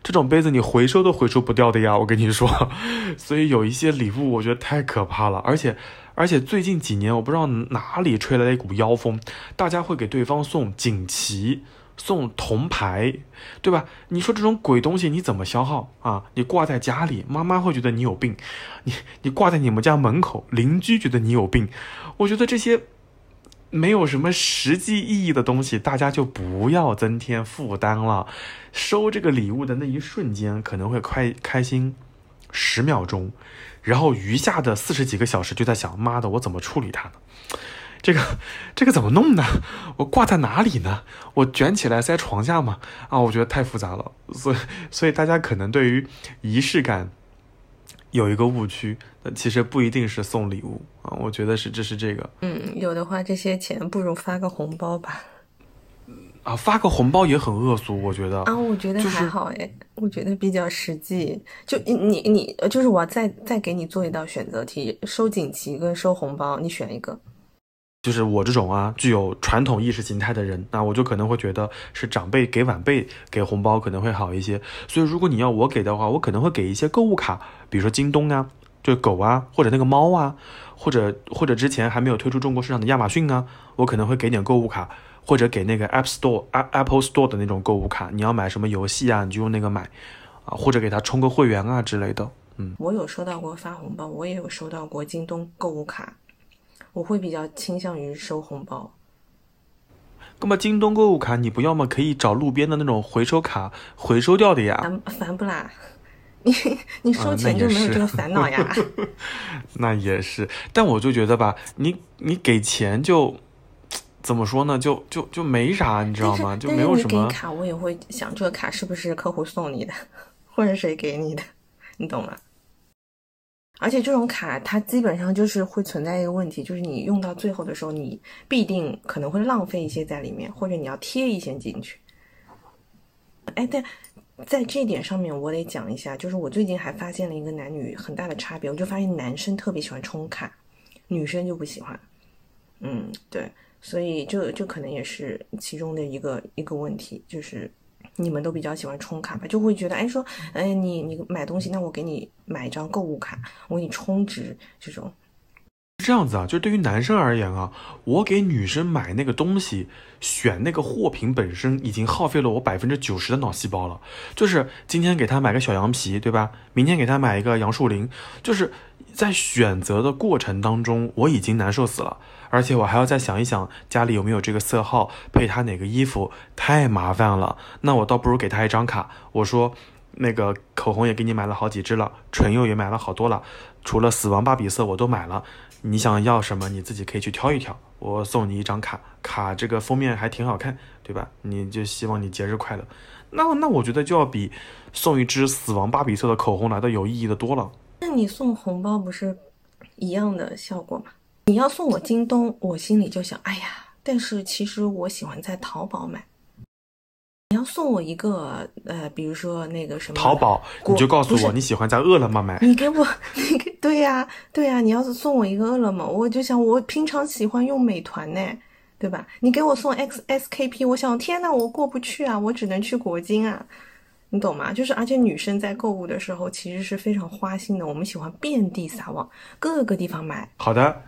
这种杯子你回收都回收不掉的呀，我跟你说，所以有一些礼物我觉得太可怕了，而且而且最近几年我不知道哪里吹来了一股妖风，大家会给对方送锦旗、送铜牌，对吧？你说这种鬼东西你怎么消耗啊？你挂在家里，妈妈会觉得你有病；你你挂在你们家门口，邻居觉得你有病。我觉得这些。没有什么实际意义的东西，大家就不要增添负担了。收这个礼物的那一瞬间，可能会开开心十秒钟，然后余下的四十几个小时就在想：妈的，我怎么处理它呢？这个这个怎么弄呢？我挂在哪里呢？我卷起来塞床下吗？啊，我觉得太复杂了。所以所以大家可能对于仪式感有一个误区，其实不一定是送礼物啊。我觉得是这是这个。嗯，有的话这些钱不如发个红包吧。啊，发个红包也很恶俗，我觉得。啊，我觉得还好哎，我觉得比较实际。就你你就是我再再给你做一道选择题，收锦旗跟收红包，你选一个。就是我这种啊，具有传统意识形态的人，那我就可能会觉得是长辈给晚辈给红包可能会好一些。所以如果你要我给的话，我可能会给一些购物卡，比如说京东啊，就狗啊，或者那个猫啊，或者或者之前还没有推出中国市场的亚马逊啊，我可能会给点购物卡，或者给那个 App Store、Apple Store 的那种购物卡，你要买什么游戏啊，你就用那个买，啊，或者给他充个会员啊之类的。嗯，我有收到过发红包，我也有收到过京东购物卡，我会比较倾向于收红包。那么京东购物卡，你不要么可以找路边的那种回收卡回收掉的呀？烦烦不啦？你你收钱就没有这个烦恼呀？那也是，但我就觉得吧，你你给钱就怎么说呢？就就就没啥，你知道吗？就没有什么。给卡，我也会想这个卡是不是客户送你的，或者谁给你的，你懂吗？而且这种卡，它基本上就是会存在一个问题，就是你用到最后的时候，你必定可能会浪费一些在里面，或者你要贴一些进去。哎，但在这点上面，我得讲一下，就是我最近还发现了一个男女很大的差别，我就发现男生特别喜欢充卡，女生就不喜欢。嗯，对，所以这这可能也是其中的一个一个问题，就是。你们都比较喜欢充卡吧，就会觉得，哎，说，哎，你你买东西，那我给你买一张购物卡，我给你充值，这种。是这样子啊，就对于男生而言啊，我给女生买那个东西，选那个货品本身已经耗费了我百分之九十的脑细胞了。就是今天给她买个小羊皮，对吧？明天给她买一个杨树林，就是在选择的过程当中，我已经难受死了。而且我还要再想一想家里有没有这个色号，配他哪个衣服，太麻烦了。那我倒不如给他一张卡，我说那个口红也给你买了好几支了，唇釉也买了好多了，除了死亡芭比色我都买了。你想要什么，你自己可以去挑一挑。我送你一张卡，卡这个封面还挺好看，对吧？你就希望你节日快乐。那那我觉得就要比送一支死亡芭比色的口红来的有意义的多了。那你送红包不是一样的效果吗？你要送我京东，我心里就想，哎呀，但是其实我喜欢在淘宝买。你要送我一个，呃，比如说那个什么淘宝，你就告诉我你喜欢在饿了么买。你给我，你给对呀，对呀，你要是送我一个饿了么，我就想我平常喜欢用美团呢，对吧？你给我送 X S K P，我想天呐，我过不去啊，我只能去国金啊，你懂吗？就是而且女生在购物的时候其实是非常花心的，我们喜欢遍地撒网，各个地方买。好的。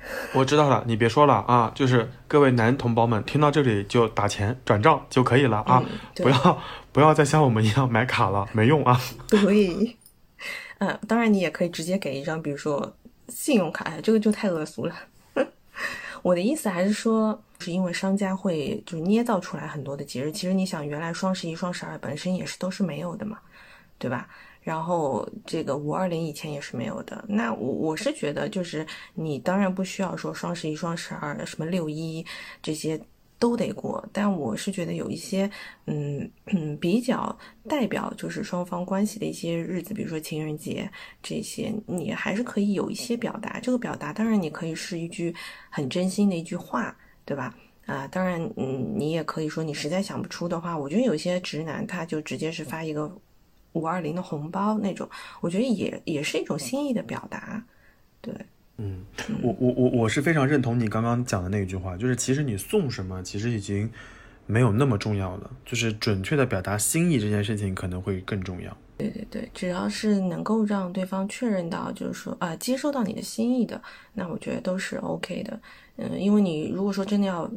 我知道了，你别说了啊！就是各位男同胞们，听到这里就打钱转账就可以了啊！不要不要再像我们一样买卡了，没用啊！对，嗯，当然你也可以直接给一张，比如说信用卡，这个就太恶俗了。我的意思还是说，是因为商家会就是捏造出来很多的节日，其实你想，原来双十一、双十二本身也是都是没有的嘛，对吧？然后这个五二零以前也是没有的，那我我是觉得就是你当然不需要说双十一、双十二、什么六一这些都得过，但我是觉得有一些嗯嗯比较代表就是双方关系的一些日子，比如说情人节这些，你还是可以有一些表达。这个表达当然你可以是一句很真心的一句话，对吧？啊，当然嗯你也可以说你实在想不出的话，我觉得有些直男他就直接是发一个。五二零的红包那种，我觉得也也是一种心意的表达，对，嗯，我我我我是非常认同你刚刚讲的那一句话，就是其实你送什么，其实已经没有那么重要了，就是准确的表达心意这件事情可能会更重要。对对对，只要是能够让对方确认到，就是说啊，接收到你的心意的，那我觉得都是 OK 的。嗯，因为你如果说真的要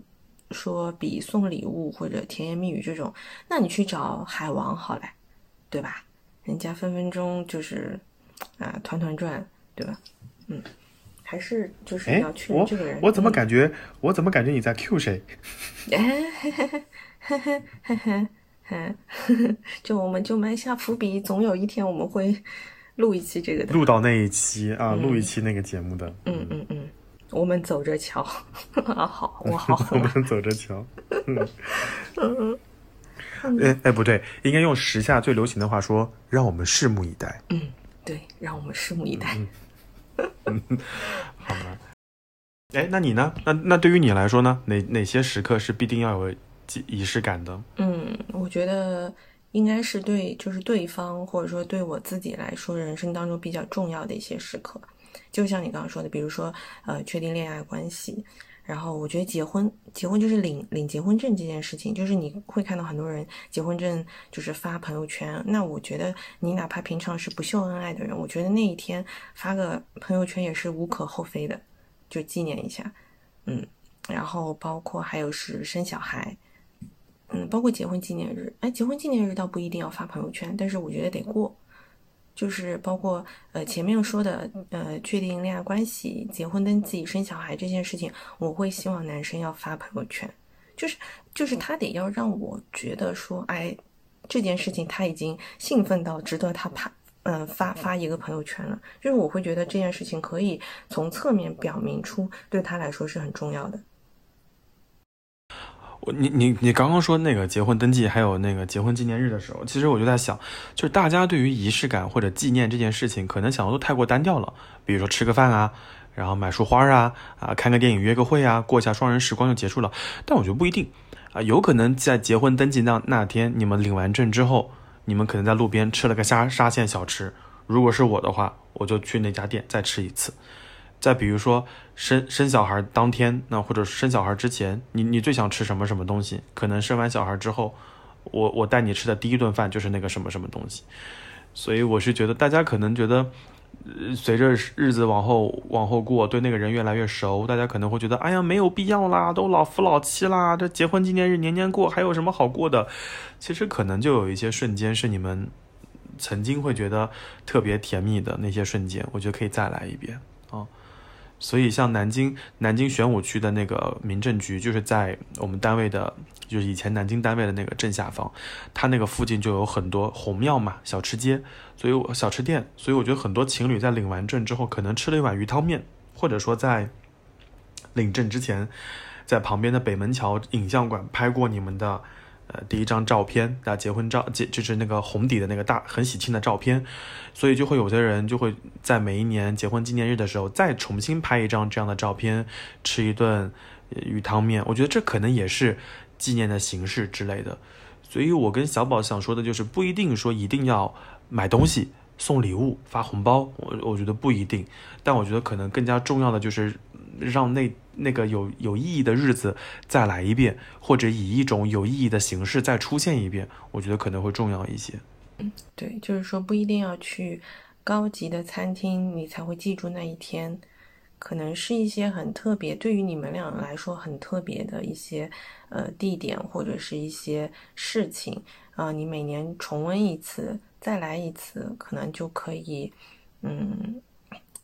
说比送礼物或者甜言蜜语这种，那你去找海王好了。对吧？人家分分钟就是啊，团团转，对吧？嗯，还是就是要确认这个人。我怎么感觉？我怎么感觉你在 Q 谁？就我们就埋下伏笔，总有一天我们会录一期这个的。录到那一期啊，录一期那个节目的。嗯嗯嗯，我们走着瞧。啊，好，我好。我们走着瞧。嗯嗯。哎哎，不对，应该用时下最流行的话说，让我们拭目以待。嗯，对，让我们拭目以待。嗯，好吧。哎，那你呢？那那对于你来说呢？哪哪些时刻是必定要有仪式感的？嗯，我觉得应该是对，就是对方或者说对我自己来说，人生当中比较重要的一些时刻。就像你刚刚说的，比如说呃，确定恋爱关系，然后我觉得结婚，结婚就是领领结婚证这件事情，就是你会看到很多人结婚证就是发朋友圈。那我觉得你哪怕平常是不秀恩爱的人，我觉得那一天发个朋友圈也是无可厚非的，就纪念一下。嗯，然后包括还有是生小孩，嗯，包括结婚纪念日。哎，结婚纪念日倒不一定要发朋友圈，但是我觉得得过。就是包括呃前面说的呃确定恋爱关系、结婚登记、生小孩这件事情，我会希望男生要发朋友圈，就是就是他得要让我觉得说，哎，这件事情他已经兴奋到值得他怕嗯发发一个朋友圈了，就是我会觉得这件事情可以从侧面表明出对他来说是很重要的。我你你你刚刚说那个结婚登记还有那个结婚纪念日的时候，其实我就在想，就是大家对于仪式感或者纪念这件事情，可能想的都太过单调了。比如说吃个饭啊，然后买束花啊，啊看个电影约个会啊，过一下双人时光就结束了。但我觉得不一定啊，有可能在结婚登记那那天，你们领完证之后，你们可能在路边吃了个沙沙县小吃。如果是我的话，我就去那家店再吃一次。再比如说生生小孩当天，那或者生小孩之前，你你最想吃什么什么东西？可能生完小孩之后，我我带你吃的第一顿饭就是那个什么什么东西。所以我是觉得大家可能觉得，呃，随着日子往后往后过，对那个人越来越熟，大家可能会觉得，哎呀，没有必要啦，都老夫老妻啦，这结婚纪念日年年过，还有什么好过的？其实可能就有一些瞬间是你们曾经会觉得特别甜蜜的那些瞬间，我觉得可以再来一遍。所以，像南京南京玄武区的那个民政局，就是在我们单位的，就是以前南京单位的那个正下方，它那个附近就有很多红庙嘛，小吃街，所以小吃店，所以我觉得很多情侣在领完证之后，可能吃了一碗鱼汤面，或者说在领证之前，在旁边的北门桥影像馆拍过你们的。呃，第一张照片啊，结婚照，结就是那个红底的那个大很喜庆的照片，所以就会有些人就会在每一年结婚纪念日的时候再重新拍一张这样的照片，吃一顿鱼汤面。我觉得这可能也是纪念的形式之类的。所以我跟小宝想说的就是，不一定说一定要买东西、送礼物、发红包，我我觉得不一定。但我觉得可能更加重要的就是让那。那个有有意义的日子再来一遍，或者以一种有意义的形式再出现一遍，我觉得可能会重要一些。嗯，对，就是说不一定要去高级的餐厅，你才会记住那一天，可能是一些很特别，对于你们俩来说很特别的一些呃地点或者是一些事情啊，你每年重温一次，再来一次，可能就可以，嗯。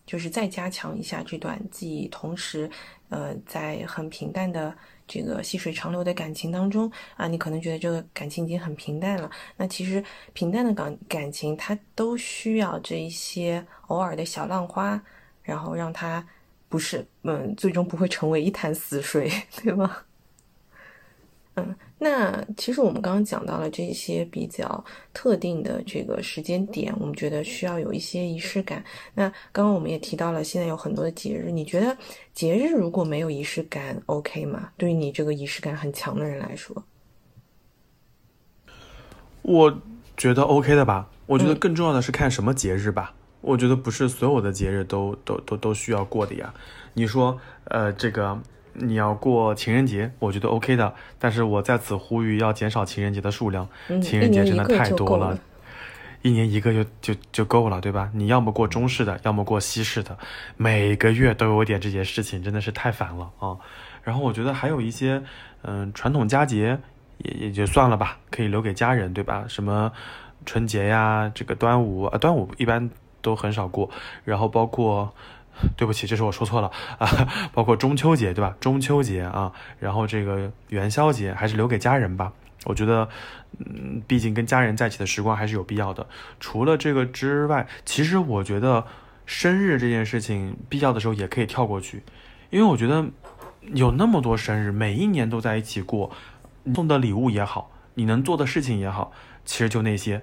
就是再加强一下这段记忆，同时，呃，在很平淡的这个细水长流的感情当中啊，你可能觉得这个感情已经很平淡了。那其实平淡的感感情，它都需要这一些偶尔的小浪花，然后让它不是，嗯，最终不会成为一潭死水，对吗？嗯，那其实我们刚刚讲到了这些比较特定的这个时间点，我们觉得需要有一些仪式感。那刚刚我们也提到了，现在有很多的节日，你觉得节日如果没有仪式感，OK 吗？对于你这个仪式感很强的人来说，我觉得 OK 的吧。我觉得更重要的是看什么节日吧。我觉得不是所有的节日都都都都需要过的呀。你说，呃，这个。你要过情人节，我觉得 OK 的，但是我在此呼吁要减少情人节的数量。情人节真的太多了，一年一个就就就够了，对吧？你要么过中式的，要么过西式的，每个月都有点这件事情，真的是太烦了啊！然后我觉得还有一些，嗯，传统佳节也也就算了吧，可以留给家人，对吧？什么春节呀，这个端午啊，端午一般都很少过，然后包括。对不起，这是我说错了啊，包括中秋节，对吧？中秋节啊，然后这个元宵节还是留给家人吧。我觉得，嗯，毕竟跟家人在一起的时光还是有必要的。除了这个之外，其实我觉得生日这件事情，必要的时候也可以跳过去，因为我觉得有那么多生日，每一年都在一起过，送的礼物也好，你能做的事情也好，其实就那些。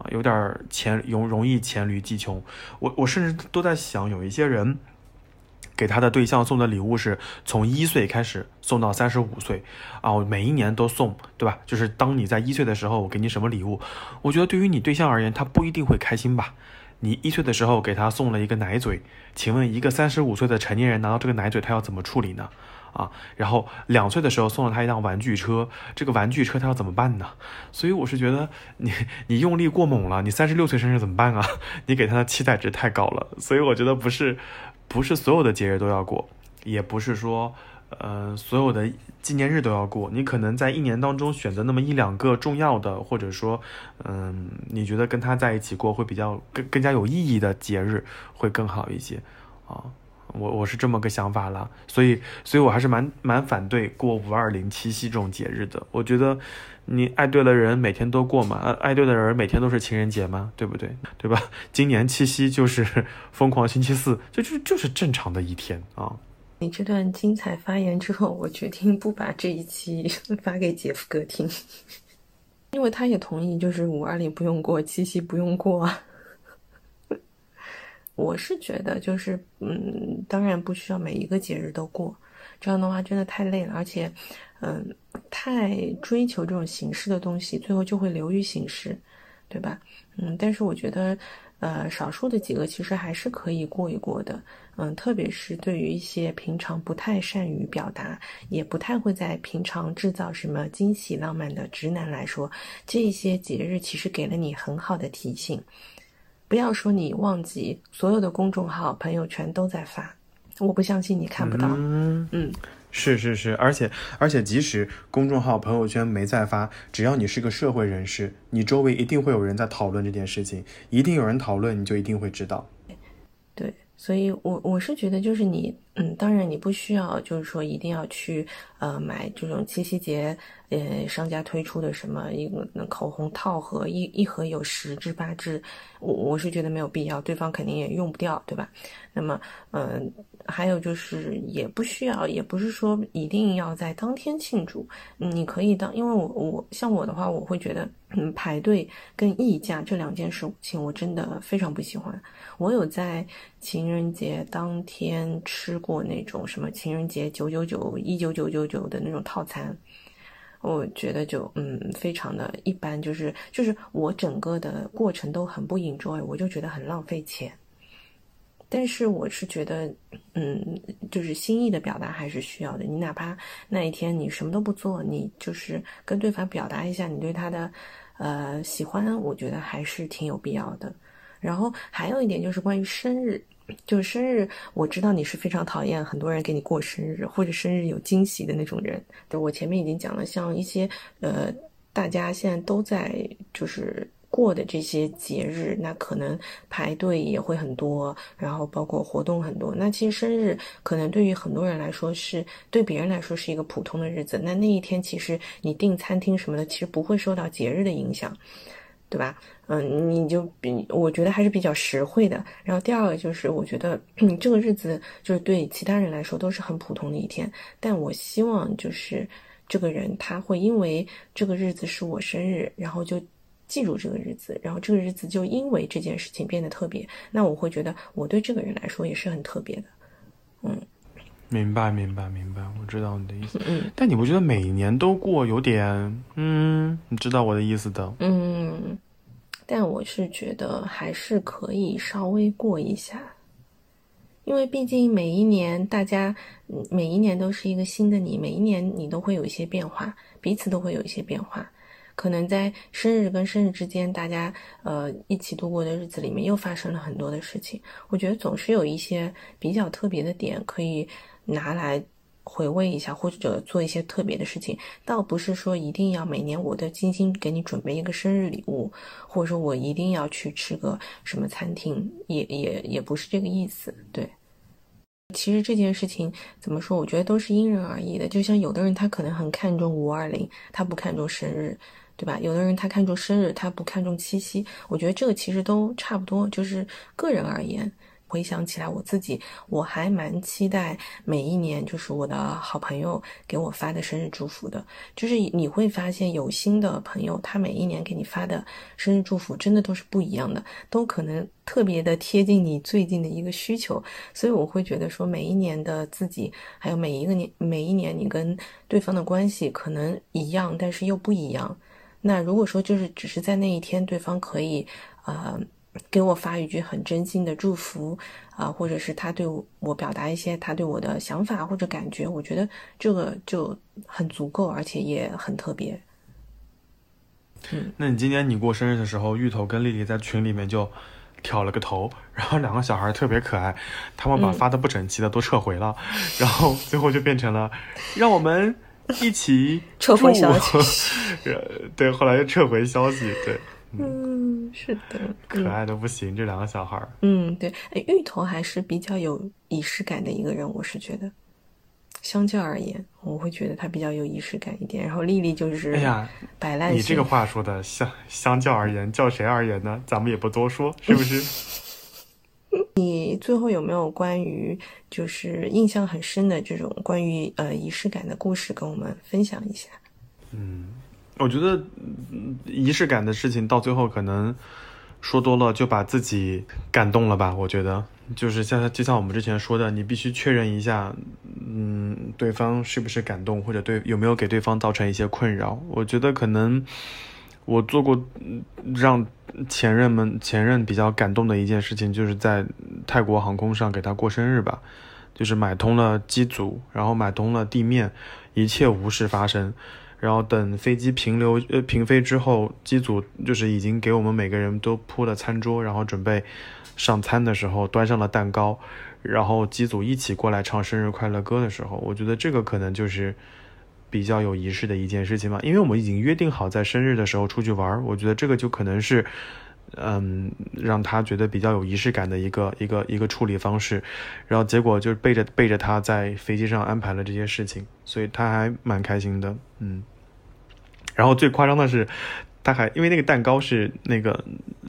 啊，有点儿黔容容易黔驴技穷。我我甚至都在想，有一些人给他的对象送的礼物是从一岁开始送到三十五岁啊，每一年都送，对吧？就是当你在一岁的时候，我给你什么礼物？我觉得对于你对象而言，他不一定会开心吧。你一岁的时候给他送了一个奶嘴，请问一个三十五岁的成年人拿到这个奶嘴，他要怎么处理呢？啊。然后两岁的时候送了他一辆玩具车，这个玩具车他要怎么办呢？所以我是觉得你你用力过猛了，你三十六岁生日怎么办啊？你给他的期待值太高了，所以我觉得不是不是所有的节日都要过，也不是说。呃，所有的纪念日都要过，你可能在一年当中选择那么一两个重要的，或者说，嗯，你觉得跟他在一起过会比较更更加有意义的节日会更好一些，啊，我我是这么个想法了，所以，所以我还是蛮蛮反对过五二零七夕这种节日的。我觉得你爱对了人，每天都过嘛，爱对的人每天都是情人节嘛，对不对？对吧？今年七夕就是 疯狂星期四，就就就是正常的一天啊。你这段精彩发言之后，我决定不把这一期发给姐夫哥听，因为他也同意，就是五二零不用过，七夕不用过。我是觉得，就是嗯，当然不需要每一个节日都过，这样的话真的太累了，而且嗯，太追求这种形式的东西，最后就会流于形式，对吧？嗯，但是我觉得。呃，少数的几个其实还是可以过一过的，嗯，特别是对于一些平常不太善于表达，也不太会在平常制造什么惊喜浪漫的直男来说，这些节日其实给了你很好的提醒。不要说你忘记，所有的公众号、朋友圈都在发，我不相信你看不到。嗯。是是是，而且而且，即使公众号、朋友圈没在发，只要你是个社会人士，你周围一定会有人在讨论这件事情，一定有人讨论，你就一定会知道。对，所以我我是觉得，就是你，嗯，当然你不需要，就是说一定要去呃买这种七夕节呃商家推出的什么一个口红套盒，一一盒有十支八支，我我是觉得没有必要，对方肯定也用不掉，对吧？那么，嗯。还有就是，也不需要，也不是说一定要在当天庆祝。你可以当，因为我我像我的话，我会觉得，嗯，排队跟议价这两件事情，我真的非常不喜欢。我有在情人节当天吃过那种什么情人节九九九、一九九九九的那种套餐，我觉得就嗯非常的一般，就是就是我整个的过程都很不 enjoy，我就觉得很浪费钱。但是我是觉得，嗯，就是心意的表达还是需要的。你哪怕那一天你什么都不做，你就是跟对方表达一下你对他的，呃，喜欢，我觉得还是挺有必要的。然后还有一点就是关于生日，就是生日，我知道你是非常讨厌很多人给你过生日或者生日有惊喜的那种人。就我前面已经讲了，像一些呃，大家现在都在就是。过的这些节日，那可能排队也会很多，然后包括活动很多。那其实生日可能对于很多人来说是，对别人来说是一个普通的日子。那那一天其实你订餐厅什么的，其实不会受到节日的影响，对吧？嗯，你就比我觉得还是比较实惠的。然后第二个就是，我觉得这个日子就是对其他人来说都是很普通的一天，但我希望就是这个人他会因为这个日子是我生日，然后就。记住这个日子，然后这个日子就因为这件事情变得特别，那我会觉得我对这个人来说也是很特别的。嗯，明白，明白，明白，我知道你的意思。嗯，但你不觉得每年都过有点……嗯，你知道我的意思的。嗯，但我是觉得还是可以稍微过一下，因为毕竟每一年大家每一年都是一个新的你，每一年你都会有一些变化，彼此都会有一些变化。可能在生日跟生日之间，大家呃一起度过的日子里面，又发生了很多的事情。我觉得总是有一些比较特别的点可以拿来回味一下，或者做一些特别的事情。倒不是说一定要每年我都精心给你准备一个生日礼物，或者说我一定要去吃个什么餐厅，也也也不是这个意思。对，其实这件事情怎么说，我觉得都是因人而异的。就像有的人他可能很看重五二零，他不看重生日。对吧？有的人他看重生日，他不看重七夕。我觉得这个其实都差不多，就是个人而言。回想起来，我自己我还蛮期待每一年，就是我的好朋友给我发的生日祝福的。就是你会发现，有心的朋友，他每一年给你发的生日祝福，真的都是不一样的，都可能特别的贴近你最近的一个需求。所以我会觉得说，每一年的自己，还有每一个年，每一年你跟对方的关系可能一样，但是又不一样。那如果说就是只是在那一天，对方可以，呃，给我发一句很真心的祝福啊、或者是他对我表达一些他对我的想法或者感觉，我觉得这个就很足够，而且也很特别。那你今年你过生日的时候，芋头跟丽丽在群里面就挑了个头，然后两个小孩特别可爱，他们把嗯。发的不整齐的都撤回了，然后最后就变成了让我们 一起撤回消息 呃对，后来又撤回消息，对，嗯，是的，可爱的不行，这两个小孩儿。嗯，对，哎，芋头还是比较有仪式感的一个人，我是觉得，相较而言，我会觉得他比较有仪式感一点。然后丽丽就是，哎呀，摆烂你这个话说的相相较而言，较谁而言呢？咱们也不多说，是不是？你最后有没有关于就是印象很深的这种关于呃仪式感的故事跟我们分享一下？嗯我觉得仪式感的事情到最后可能说多了就把自己感动了吧。我觉得就是像就像我们之前说的，你必须确认一下，嗯，对方是不是感动，或者对有没有给对方造成一些困扰。我觉得可能我做过让前任们前任比较感动的一件事情，就是在泰国航空上给他过生日吧，就是买通了机组，然后买通了地面，一切无事发生。然后等飞机平流呃平飞之后，机组就是已经给我们每个人都铺了餐桌，然后准备上餐的时候，端上了蛋糕，然后机组一起过来唱生日快乐歌的时候，我觉得这个可能就是比较有仪式的一件事情嘛，因为我们已经约定好在生日的时候出去玩，我觉得这个就可能是。嗯，让他觉得比较有仪式感的一个一个一个处理方式，然后结果就是背着背着他在飞机上安排了这些事情，所以他还蛮开心的，嗯。然后最夸张的是，他还因为那个蛋糕是那个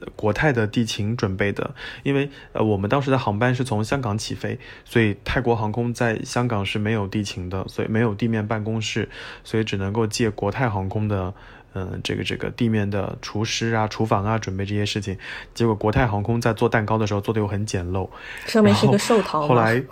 呃国泰的地勤准备的，因为呃我们当时的航班是从香港起飞，所以泰国航空在香港是没有地勤的，所以没有地面办公室，所以只能够借国泰航空的。嗯，这个这个地面的厨师啊、厨房啊，准备这些事情。结果国泰航空在做蛋糕的时候做的又很简陋，上面是个寿桃吗？后来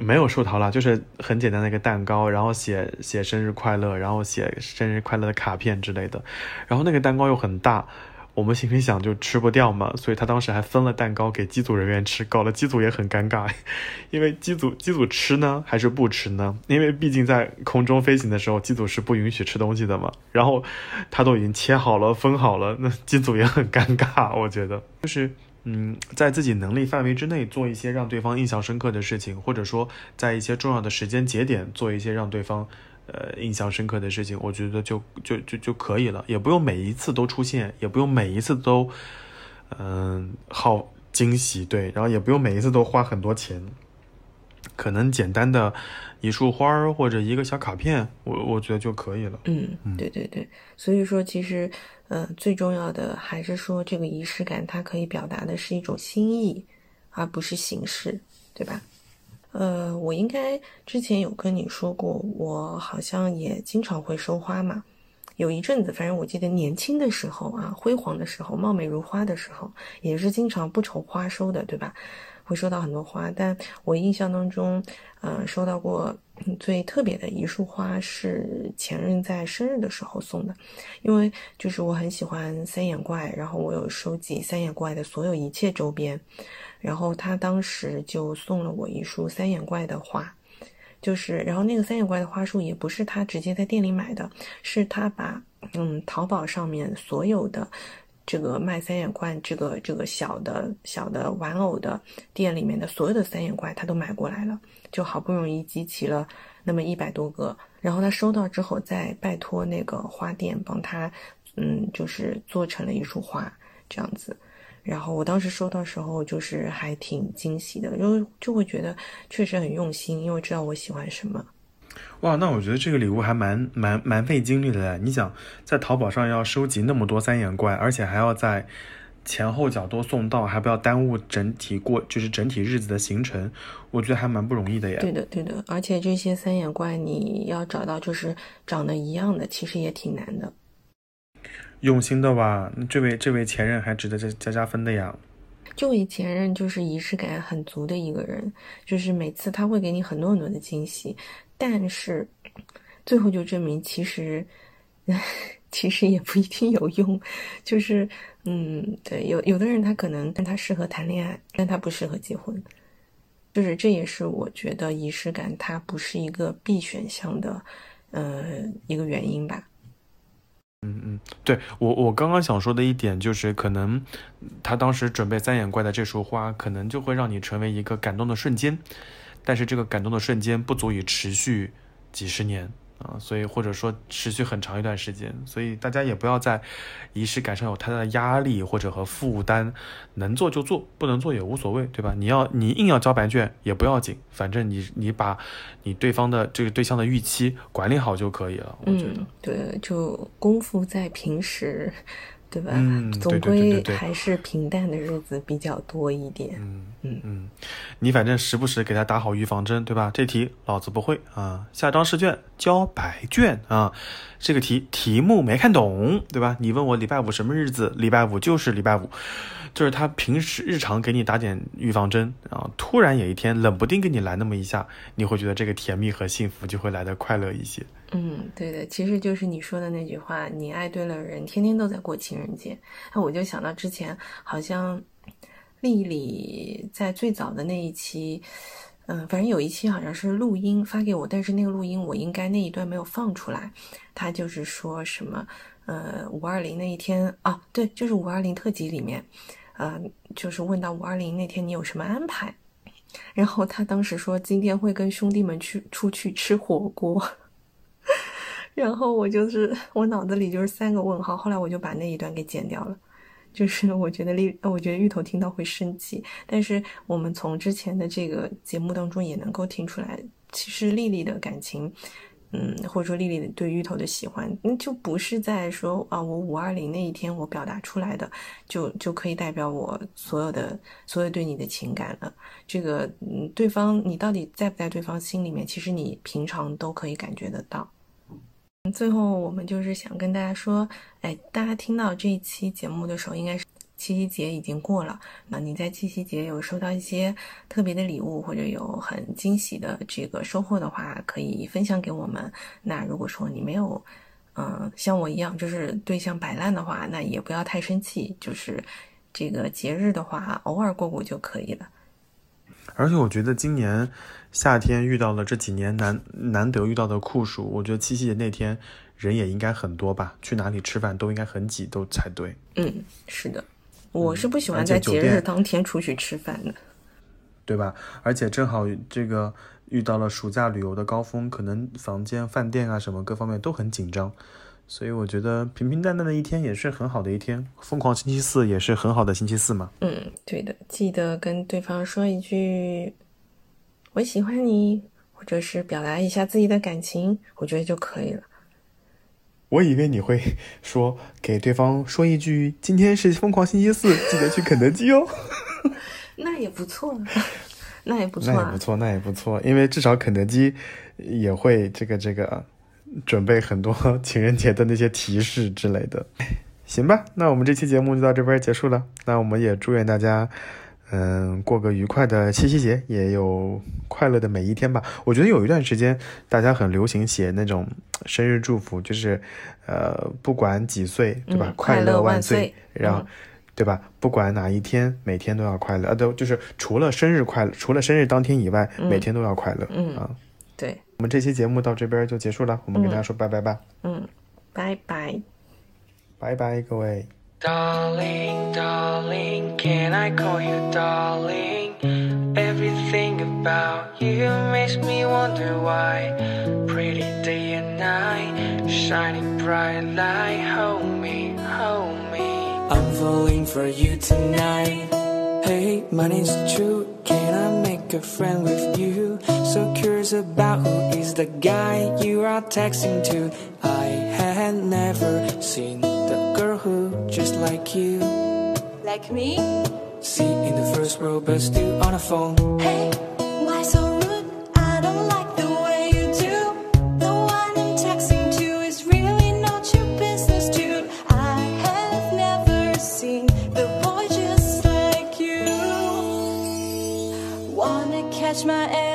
没有寿桃啦，就是很简单的一个蛋糕，然后写写生日快乐，然后写生日快乐的卡片之类的。然后那个蛋糕又很大，我们心里想就吃不掉嘛，所以他当时还分了蛋糕给机组人员吃，搞得机组也很尴尬，因为机组机组吃呢还是不吃呢？因为毕竟在空中飞行的时候，机组是不允许吃东西的嘛。然后他都已经切好了、分好了，那机组也很尴尬，我觉得就是。嗯，在自己能力范围之内做一些让对方印象深刻的事情，或者说在一些重要的时间节点做一些让对方呃印象深刻的事情，我觉得就就就就可以了，也不用每一次都出现，也不用每一次都嗯、好惊喜，对，然后也不用每一次都花很多钱，可能简单的一束花儿或者一个小卡片，我我觉得就可以了。嗯，对对对，所以说其实，呃，最重要的还是说这个仪式感，它可以表达的是一种心意，而不是形式，对吧？呃，我应该之前有跟你说过，我好像也经常会收花嘛。有一阵子，反正我记得年轻的时候啊，辉煌的时候，貌美如花的时候，也是经常不愁花收的，对吧？会收到很多花，但我印象当中，呃，收到过最特别的一束花是前任在生日的时候送的，因为就是我很喜欢三眼怪，然后我有收集三眼怪的所有一切周边，然后他当时就送了我一束三眼怪的花。就是，然后那个三眼怪的花束也不是他直接在店里买的，是他把嗯淘宝上面所有的这个卖三眼怪这个这个小的小的玩偶的店里面的所有的三眼怪他都买过来了，就好不容易集齐了那么一百多个，然后他收到之后再拜托那个花店帮他嗯就是做成了一束花这样子。然后我当时收到时候就是还挺惊喜的，就就会觉得确实很用心，因为知道我喜欢什么。哇，那我觉得这个礼物还蛮蛮蛮费精力的嘞。你想，在淘宝上要收集那么多三眼怪，而且还要在前后脚都送到，还不要耽误整体过就是整体日子的行程，我觉得还蛮不容易的呀。对的，对的，而且这些三眼怪你要找到就是长得一样的，其实也挺难的。用心的哇，这位这位前任还值得加加加分的呀。这位前任就是仪式感很足的一个人，就是每次他会给你很多很多的惊喜，但是最后就证明其实 其实也不一定有用。就是，嗯，对，有有的人他可能但他适合谈恋爱，但他不适合结婚。就是这也是我觉得仪式感它不是一个必选项的，呃，一个原因吧。嗯嗯，对我我刚刚想说的一点就是，可能他当时准备三眼怪的这束花，可能就会让你成为一个感动的瞬间，但是这个感动的瞬间不足以持续几十年啊，所以或者说持续很长一段时间，所以大家也不要在仪式感上有太大的压力或者和负担，能做就做，不能做也无所谓，对吧？你要你硬要交白卷也不要紧，反正你你把你对方的这个对象的预期管理好就可以了，我觉得。对，就功夫在平时，对吧？嗯总归还是平淡的日子比较多一点。嗯嗯嗯，你反正时不时给他打好预防针，对吧？这题老子不会啊，下张试卷交白卷啊，这个题题目没看懂，对吧？你问我礼拜五什么日子，礼拜五就是礼拜五，就是他平时日常给你打点预防针啊，突然有一天冷不丁给你来那么一下，你会觉得这个甜蜜和幸福就会来得快乐一些。嗯，对的，其实就是你说的那句话，你爱对了人，天天都在过情人节。那我就想到之前好像丽丽在最早的那一期，嗯、反正有一期好像是录音发给我，但是那个录音我应该那一段没有放出来。他就是说什么，呃，五二零那一天啊，对，就是五二零特辑里面，呃，就是问到五二零那天你有什么安排，然后他当时说今天会跟兄弟们去出去吃火锅。然后我就是我脑子里就是三个问号，后来我就把那一段给剪掉了。就是我觉得丽，我觉得芋头听到会生气，但是我们从之前的这个节目当中也能够听出来，其实丽丽的感情，嗯，或者说丽丽对芋头的喜欢，那，就不是在说啊，我五二零那一天我表达出来的，就就可以代表我所有的所有对你的情感了。这个，嗯，对方你到底在不在对方心里面，其实你平常都可以感觉得到。最后，我们就是想跟大家说，哎，大家听到这一期节目的时候，应该是七夕节已经过了。那你在七夕节有收到一些特别的礼物，或者有很惊喜的这个收获的话，可以分享给我们。那如果说你没有，嗯、像我一样就是对象摆烂的话，那也不要太生气，就是这个节日的话，偶尔过过就可以了。而且我觉得今年夏天遇到了这几年难难得遇到的酷暑，我觉得七夕节那天人也应该很多吧，去哪里吃饭都应该很挤都才对。嗯，是的，我是不喜欢在节日当天出去吃饭的。对吧？而且正好这个遇到了暑假旅游的高峰，可能房间、饭店啊什么各方面都很紧张，所以我觉得平平淡淡的一天也是很好的一天。疯狂星期四也是很好的星期四嘛。嗯，对的，记得跟对方说一句“我喜欢你”，或者是表达一下自己的感情，我觉得就可以了。我以为你会 说给对方说一句“今天是疯狂星期四，记得去肯德基哦”，那也不错，那也不错啊 那也不。错，那也不错，因为至少肯德基也会这个这个准备很多情人节的那些提示之类的。行吧，那我们这期节目就到这边结束了。那我们也祝愿大家，嗯，过个愉快的七夕节，也有快乐的每一天吧。我觉得有一段时间大家很流行写那种生日祝福，就是呃，不管几岁，对吧？嗯快快乐万万岁然后嗯对吧？不管哪一天，每天都要快乐啊！都就是除了生日快乐，除了生日当天以外，嗯每天都要快乐、嗯啊！对，我们这期节目到这边就结束了，我们跟大家说拜拜吧，嗯，拜拜。拜拜，各位。Darling, darling, can I call you darling? Everything about you makes me wonder why. Pretty day and night, shining bright light. Hold me, hold me. I'm falling for you tonight. Hey, my name's True. Can I make a friend with you? So curious about who is the guy you are texting to. I had never seen like you. Like me? See in the first row, best you on a phone. Hey, why so rude? I don't like the way you do. The one I'm texting to is really not your business, dude. I have never seen the boy just like you. Wanna catch my eye?